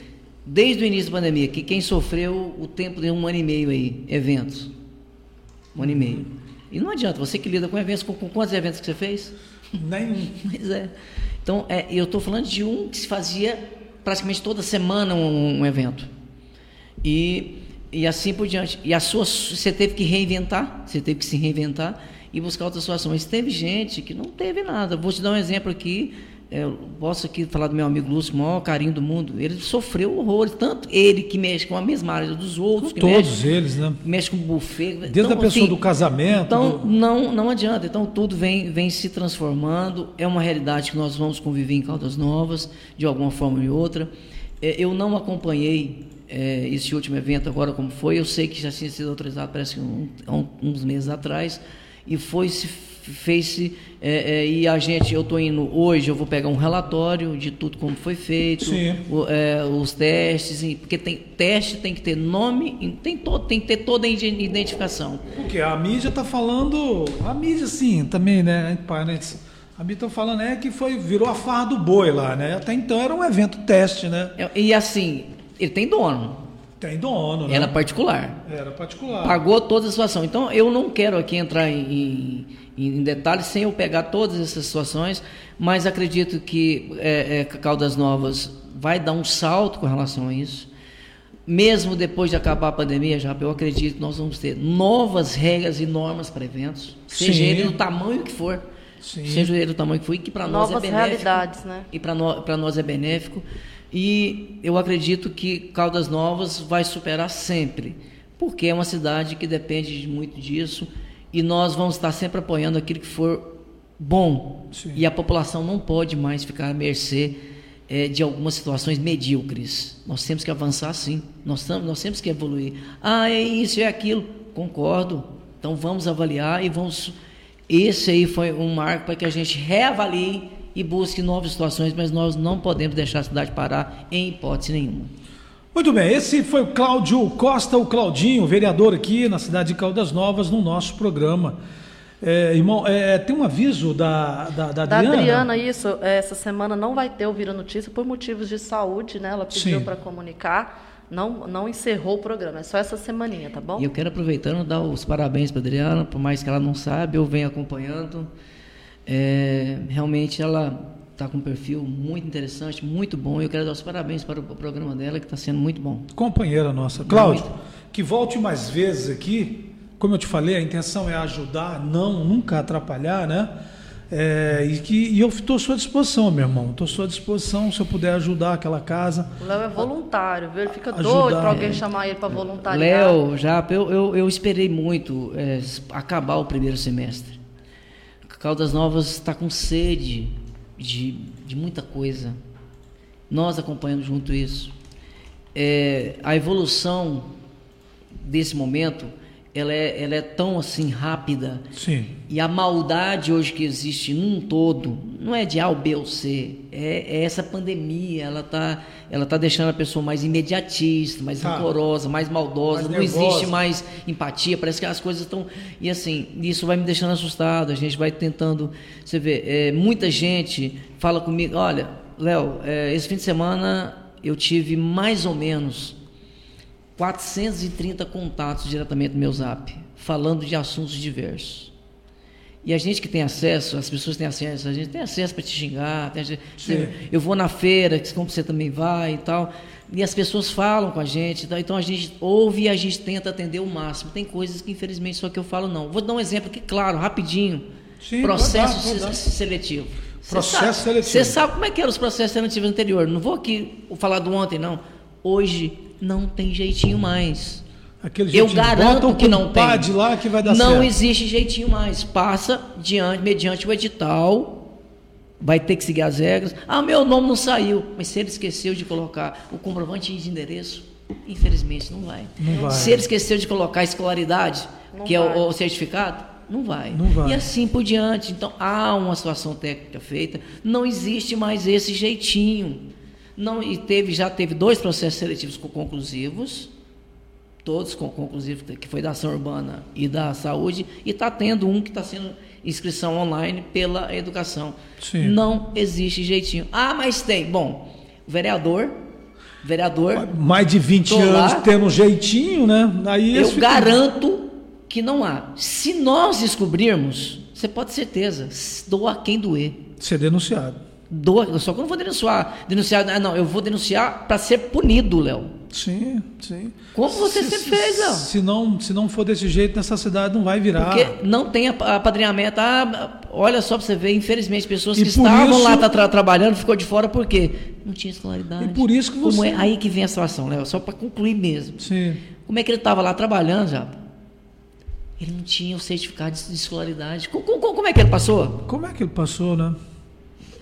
desde o início da pandemia, que quem sofreu o tempo de um ano e meio aí, eventos. Um ano e meio. E não adianta, você que lida com eventos, com, com quantos eventos que você fez? Nenhum. Pois é. Então, é, eu estou falando de um que se fazia praticamente toda semana um, um evento. E, e assim por diante. E a sua, você teve que reinventar, você teve que se reinventar e buscar outras situações. Teve gente que não teve nada. Vou te dar um exemplo aqui. É, Eu posso aqui falar do meu amigo Lúcio, o maior carinho do mundo. Ele sofreu horrores, tanto ele que mexe com a mesma área dos outros, Todos mexe, eles, né? mexe com buffet. Desde Então, a pessoa assim, do casamento. então, do- não, não adianta. Então, tudo vem, vem se transformando. É uma realidade que nós vamos conviver em Caldas Novas, de alguma forma ou outra. É, eu não acompanhei é, esse último evento agora como foi. Eu sei que já tinha sido autorizado, parece que um- uns meses atrás. E foi se fez é, é, e a gente, eu estou indo hoje, eu vou pegar um relatório de tudo como foi feito, o, é, os testes, porque tem teste tem que ter nome, tem, todo, tem que ter toda a ide- identificação. Porque a mídia está falando. A mídia, sim, também, né? A mídia está falando é que foi, virou a farra do boi lá, né? Até então era um evento teste, né? E assim, ele tem dono, Tem dono, né? era particular. Era particular. pagou toda a situação. Então, eu não quero aqui entrar em, em- em detalhes sem eu pegar todas essas situações, mas acredito que é, é, Caldas Novas vai dar um salto com relação a isso. Mesmo depois de acabar a pandemia, já eu acredito que nós vamos ter novas regras e normas para eventos, seja Sim. ele do tamanho que for, seja ele do tamanho que for, e que para nós é Novas benéfico realidades, né? e para nós, para nós é benéfico. E eu acredito que Caldas Novas vai superar sempre, porque é uma cidade que depende de muito disso e nós vamos estar sempre apoiando aquilo que for bom. E a população não pode mais ficar à mercê eh, de algumas situações medíocres. Nós temos que avançar sim, nós, tam- nós temos que evoluir. Ah, é isso, é aquilo. Concordo. Então vamos avaliar e vamos. Esse aí foi um marco para que a gente reavalie e busque novas situações, mas nós não podemos deixar a cidade parar em hipótese nenhuma. Muito bem, esse foi o Cláudio Costa, o Claudinho, vereador aqui na cidade de Caldas Novas, no nosso programa. É, irmão, é, tem um aviso da, da, da Da Adriana? Adriana, isso, essa semana não vai ter o Vira Notícia por motivos de saúde, né? Ela pediu para comunicar, não, não encerrou o programa, é só essa semaninha, tá bom? E eu quero aproveitando dar os parabéns para Adriana, por mais que ela não sabe, eu venho acompanhando. É, realmente ela está com um perfil muito interessante, muito bom. Eu quero dar os parabéns para o programa dela, que está sendo muito bom. Companheira nossa. Cláudio, que volte mais vezes aqui. Como eu te falei, a intenção é ajudar, não nunca atrapalhar, né? É, e, que, e eu estou à sua disposição, meu irmão. Estou à sua disposição se eu puder ajudar aquela casa. O Léo é voluntário, viu? Ele fica Ajudar, doido para alguém é. chamar ele para voluntariar. Léo, já eu, eu, eu esperei muito é, acabar o primeiro semestre. Caldas Novas está com sede de, de muita coisa. Nós acompanhamos junto isso. É, a evolução desse momento, ela é, ela é tão assim rápida. Sim. E a maldade hoje que existe num todo, não é de A ou B ou C, é, é essa pandemia, ela está ela tá deixando a pessoa mais imediatista, mais Tá. rancorosa, mais maldosa, Mais não nervosa. existe mais empatia, parece que as coisas estão... E assim, isso vai me deixando assustado, a gente vai tentando... Você vê, é, muita gente fala comigo, olha, Léo, é, esse fim de semana eu tive mais ou menos 430 contatos diretamente no meu zap, falando de assuntos diversos. E a gente que tem acesso, as pessoas têm acesso, a gente tem acesso para te xingar. tem acesso- Sim. eu vou na feira, como você também vai e tal. E as pessoas falam com a gente, tal, então a gente ouve e a gente tenta atender o máximo. Tem coisas que infelizmente só que eu falo não. Vou dar um exemplo aqui, claro, rapidinho. Sim, Processo dar, seletivo. Você Processo sabe- seletivo. Você sabe como é que eram os processos seletivos anteriores? Não vou aqui falar do ontem, não. Hoje não tem jeitinho mais. Aquele Eu jeitinho, garanto bota o que não tem. lá que vai dar não certo. existe jeitinho mais. Passa diante, mediante o edital, vai ter que seguir as regras. Ah, meu nome não saiu, mas se ele esqueceu de colocar o comprovante de endereço, infelizmente não vai. Não vai. Se ele esqueceu de colocar a escolaridade, Não que é vai. o, o certificado, não vai. Não vai. E assim por diante. Então há uma situação técnica feita, não existe mais esse jeitinho. Não, e teve, já teve dois processos seletivos co- conclusivos, todos com conclusivos, que foi da ação urbana e da saúde, e está tendo um que está sendo inscrição online pela educação. Sim. Não existe jeitinho. Ah, mas tem. Bom, vereador, vereador, Mais de 20 Tô anos lá. tendo um jeitinho, né? Aí eu garanto que não há. Se nós descobrirmos, você pode ter certeza, doa quem doer. Ser denunciado. Doa, só que eu não vou denunciar. Denunciar, ah, não, eu vou denunciar para ser punido, Léo. Sim, sim. Como você Se- sempre fez, Léo? Se não, se não for desse jeito, nessa cidade não vai virar. Porque não tem ap- apadrinhamento. Ah, olha só para você ver, infelizmente, pessoas E que por estavam isso- lá tá tra- trabalhando ficou de fora porque não tinha escolaridade. E por isso que Como você- é aí que vem a situação, Léo, só para concluir mesmo. Sim. Como é que ele estava lá trabalhando, já? Ele não tinha o certificado de de escolaridade. Co- co- Como, é que ele passou? Como é que ele passou, né?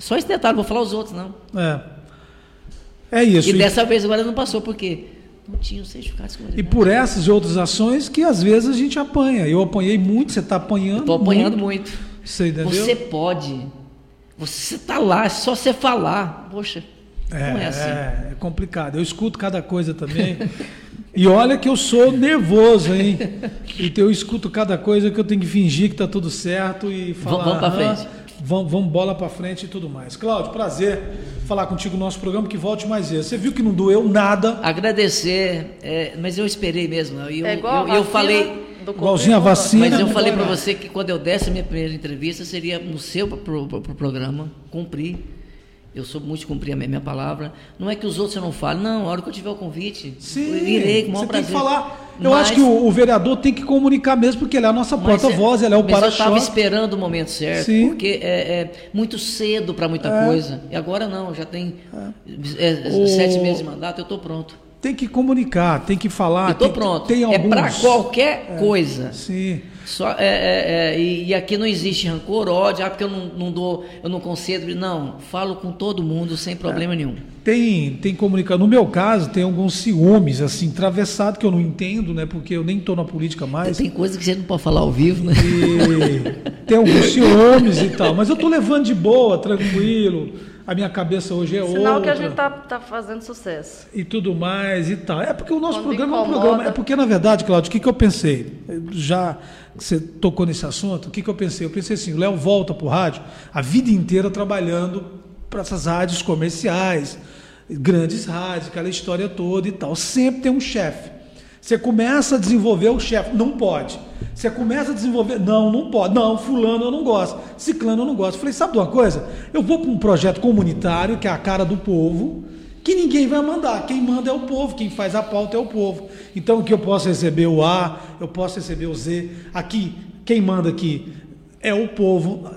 Só esse detalhe, vou falar os outros, não. É. É isso. E E, dessa vez agora não passou, por quê? Não tinha o certificado de e por essas e outras ações que às vezes a gente apanha. Eu apanhei muito, você está apanhando. Estou apanhando muito. Você entendeu? Você pode. Você está lá, é só você falar. Poxa, É, não é assim. é, é complicado. Eu escuto cada coisa também. e olha que eu sou nervoso, hein? Então eu escuto cada coisa que eu tenho que fingir que tá tudo certo e falar. vamos "Aham, frente." Vamos, vamos bola para frente e tudo mais. Cláudio, prazer falar contigo no nosso programa, que volte mais vezes. Você viu que não doeu nada. Agradecer, é, mas eu esperei mesmo. né? Eu, É igual eu, eu vacina falei. do Covid, Igualzinho a não, vacina. Mas eu não falei para você que quando eu desse a minha primeira entrevista seria no seu pro, pro- pro programa, cumprir. Eu sou muito cumprir a minha, palavra. Não é que os outros eu não falo, não, a hora que eu tiver o convite, Sim, eu irei com o maior você prazer. tem que falar. Eu Mas- acho que o, o vereador tem que comunicar mesmo, porque ele é a nossa mas porta-voz, ele é o mas eu estava para-choque. esperando o momento certo, Sim. porque é, é muito cedo para muita É. coisa. E agora não, já tem é, O- sete meses de mandato, eu estou pronto. Tem que comunicar, tem que falar. eu estou pronto. Tem é para alguns- qualquer coisa. Sim. Só, é, é, é, e, e aqui não existe rancor, ódio, ah, porque eu não, não dou, eu não concedo. Não, falo com todo mundo sem problema nenhum. Tem, tem comunicação. No meu caso, tem alguns ciúmes, assim, atravessado, que eu não entendo, né? Porque eu nem estou na política mais. Tem coisa que você não pode falar ao vivo, né? E tem alguns ciúmes e tal. Mas eu tô levando de boa, tranquilo. A minha cabeça hoje é Sinal outra. que a gente tá, tá fazendo sucesso. E tudo mais e tal. É porque o nosso Quando programa é um incomoda. programa. É porque, na verdade, Cláudio, o que, que eu pensei? Já que você tocou nesse assunto, o que, que eu pensei? Eu pensei assim: o Léo volta pro rádio a vida inteira trabalhando para essas rádios comerciais, grandes rádios, aquela história toda e tal. Sempre tem um chefe. Você começa a desenvolver o chefe, não pode. Você começa a desenvolver, não, não pode. Não, fulano eu não gosto, ciclano eu não gosto. Falei, sabe de uma coisa? Eu vou para um projeto comunitário, que é a cara do povo, que ninguém vai mandar. Quem manda é o povo, quem faz a pauta é o povo. Então que eu posso receber o A, eu posso receber o Z. Aqui, quem manda aqui é o povo.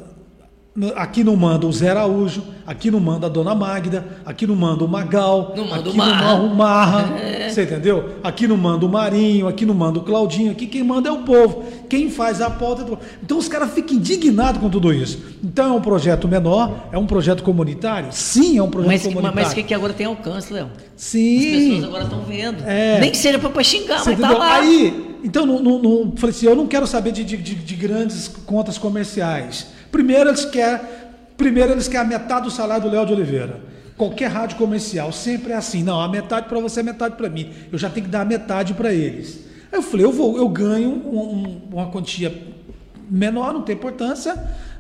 Aqui não manda o Zé Araújo, aqui não manda a Dona Magda, aqui não manda o Magal, Não manda o aqui Marra. não manda o Marra, É. você entendeu? Aqui não manda o Marinho, aqui não manda o Claudinho, aqui quem manda é o povo, quem faz a pauta é o povo. Então os caras ficam indignados com tudo isso. Então é um projeto menor, é um projeto comunitário? Sim, é um projeto Mas, comunitário. mas que, que agora tem alcance, Léo? As Sim. pessoas agora estão vendo. É. Nem que seja para xingar, Você mas tá entendeu? lá. Aí, então, no, no- no- falei assim, eu não quero saber de, de- de- de grandes contas comerciais. Primeiro eles querem, primeiro eles querem a metade do salário do Léo de Oliveira. Qualquer rádio comercial sempre é assim, não, a metade para você, a metade para mim. Eu já tenho que dar a metade para eles. Aí eu falei, eu vou, eu ganho um- um- uma quantia menor, não tem importância,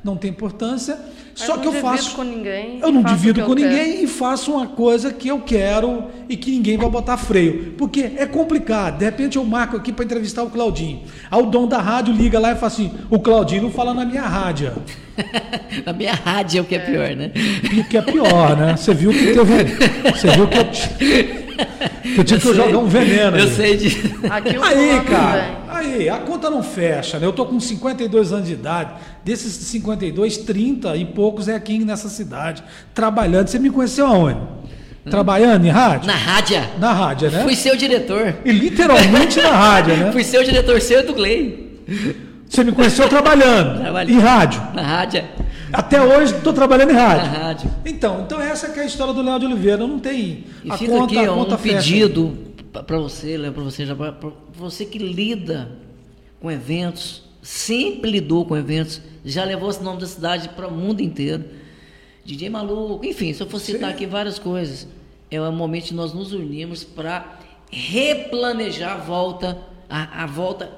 não tem importância. Mas Só que eu faço com ninguém eu não faço o divido com eu quero. ninguém e faço uma coisa que eu quero e que ninguém vai botar freio. Porque é complicado. De repente eu marco aqui para entrevistar o Claudinho. Aí o dono da rádio liga lá e fala assim: o Claudinho não fala na minha rádio. Na minha rádio é o que é, pior, né? E que é pior, né? Você viu que teve. Você viu que eu, eu tive que eu jogar um veneno. Eu ali. sei de. Aí, cara, vem. aí, a conta não fecha, né? Eu tô com 52 anos de idade. Desses 52, 30 e poucos é aqui nessa cidade, trabalhando. Você me conheceu aonde? Trabalhando em rádio? Na rádio. Na rádio, né? Fui seu diretor. E literalmente na rádio, né? Fui seu diretor, seu e do Glei. Você me conheceu trabalhando Trabalhando. em rádio. Na rádio. Até hoje estou trabalhando em rádio. rádio. Então, então essa que é a história do Léo de Oliveira. Não tem E a fica conta, aqui a conta um fecha. pedido para você, Léo, para você, pra você que lida com eventos, sempre lidou com eventos, já levou esse nome da cidade para o mundo inteiro. DJ Maluco, enfim, se eu for citar aqui várias coisas, é o momento de nós nos unirmos para replanejar a volta, a, a volta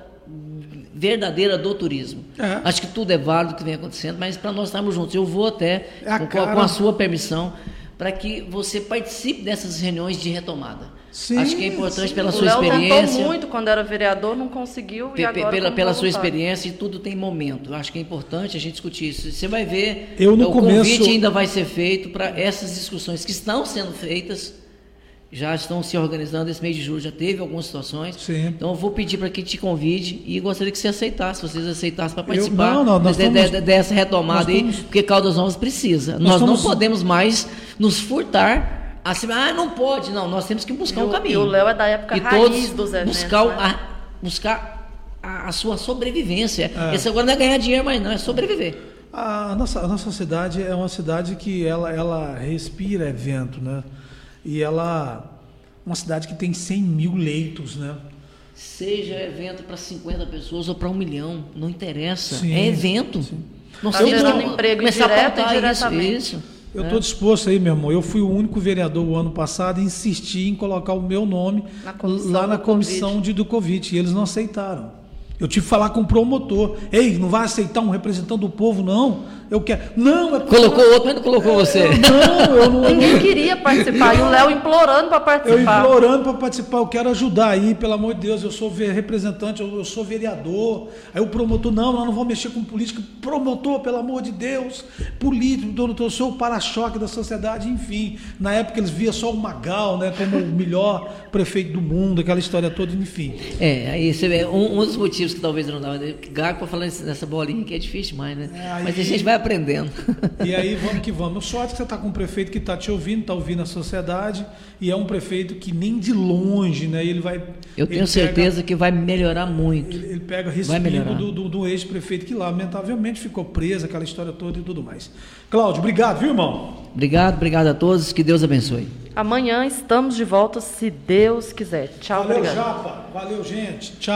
verdadeira do turismo. É. Acho que tudo é válido que vem acontecendo, mas para nós estarmos juntos, eu vou até, É a com, cara- com a sua permissão, para que você participe dessas reuniões de retomada. Sim, Acho que é importante sim. pela O sua Léo experiência. tentou muito quando era vereador, não conseguiu pe- e agora pela pela sua experiência e tudo tem momento. Acho que é importante a gente discutir isso. Você vai ver, Eu, no o começo- convite ainda vai ser feito para essas discussões que estão sendo feitas, já estão se organizando. Esse mês de julho já teve algumas situações. Sim. Então eu vou pedir para que te convide e gostaria que você aceitasse, vocês aceitassem para Eu- participar não, não, nós de- estamos- de- dessa retomada nós aí, estamos- porque Caldas Novas precisa. Nós, não estamos- podemos mais nos furtar. Assim, ah, não pode. Não, nós temos que buscar E um o- caminho. e o Léo é da época E raiz todos dos eventos, buscar, o- né? a, buscar a, a sua sobrevivência. É. Esse agora não é ganhar dinheiro, mas não, é sobreviver. A nossa, a nossa cidade é uma cidade que ela, ela respira evento, né? E ela uma cidade que tem 100 mil leitos, né? Seja evento para 50 pessoas ou para um milhão, não interessa. Sim, é evento. sim. Não Tá sei, gerando emprego começar a direto e pautar isso, diretamente. isso. Eu estou disposto aí, meu irmão. Eu fui o único vereador o ano passado a insistir em colocar o meu nome Na lá na do comissão de, do Covid. E eles não aceitaram. Eu tive que falar com o promotor. Ei, não vai aceitar um representante do povo, não? Eu quero. Não, é Colocou outro, mas não colocou você. Não, eu não. Ninguém queria participar. E o Léo implorando para Eu participar. implorando para participar, eu quero ajudar aí, pelo amor de Deus, eu sou representante, eu, eu sou vereador. Aí o promotor, não, nós não vamos mexer com política. Promotor, pelo amor de Deus, político, doutor, eu sou o para-choque da sociedade, enfim. Na época eles via só o Magal, né, como o melhor prefeito do mundo, aquela história toda, enfim. É, aí você vê, um, um dos motivos que talvez eu não dava, gago para falar nessa bolinha que é difícil demais, né? É, aí- Mas a gente vai aprendendo. E aí vamos que vamos. Sorte que você está com um prefeito que está te ouvindo, está ouvindo a sociedade, e é um prefeito que nem de longe, né? Ele vai. Eu tenho pega- certeza que vai melhorar muito. Ele, ele pega Vai melhorar. respingo do, do, do ex-prefeito que lamentavelmente ficou preso, aquela história toda e tudo mais. Cláudio, obrigado, viu, irmão? Obrigado, obrigado a todos, que Deus abençoe. Amanhã estamos de volta, se Deus quiser. Tchau, Valeu, obrigado. Japa. Valeu, gente. Tchau.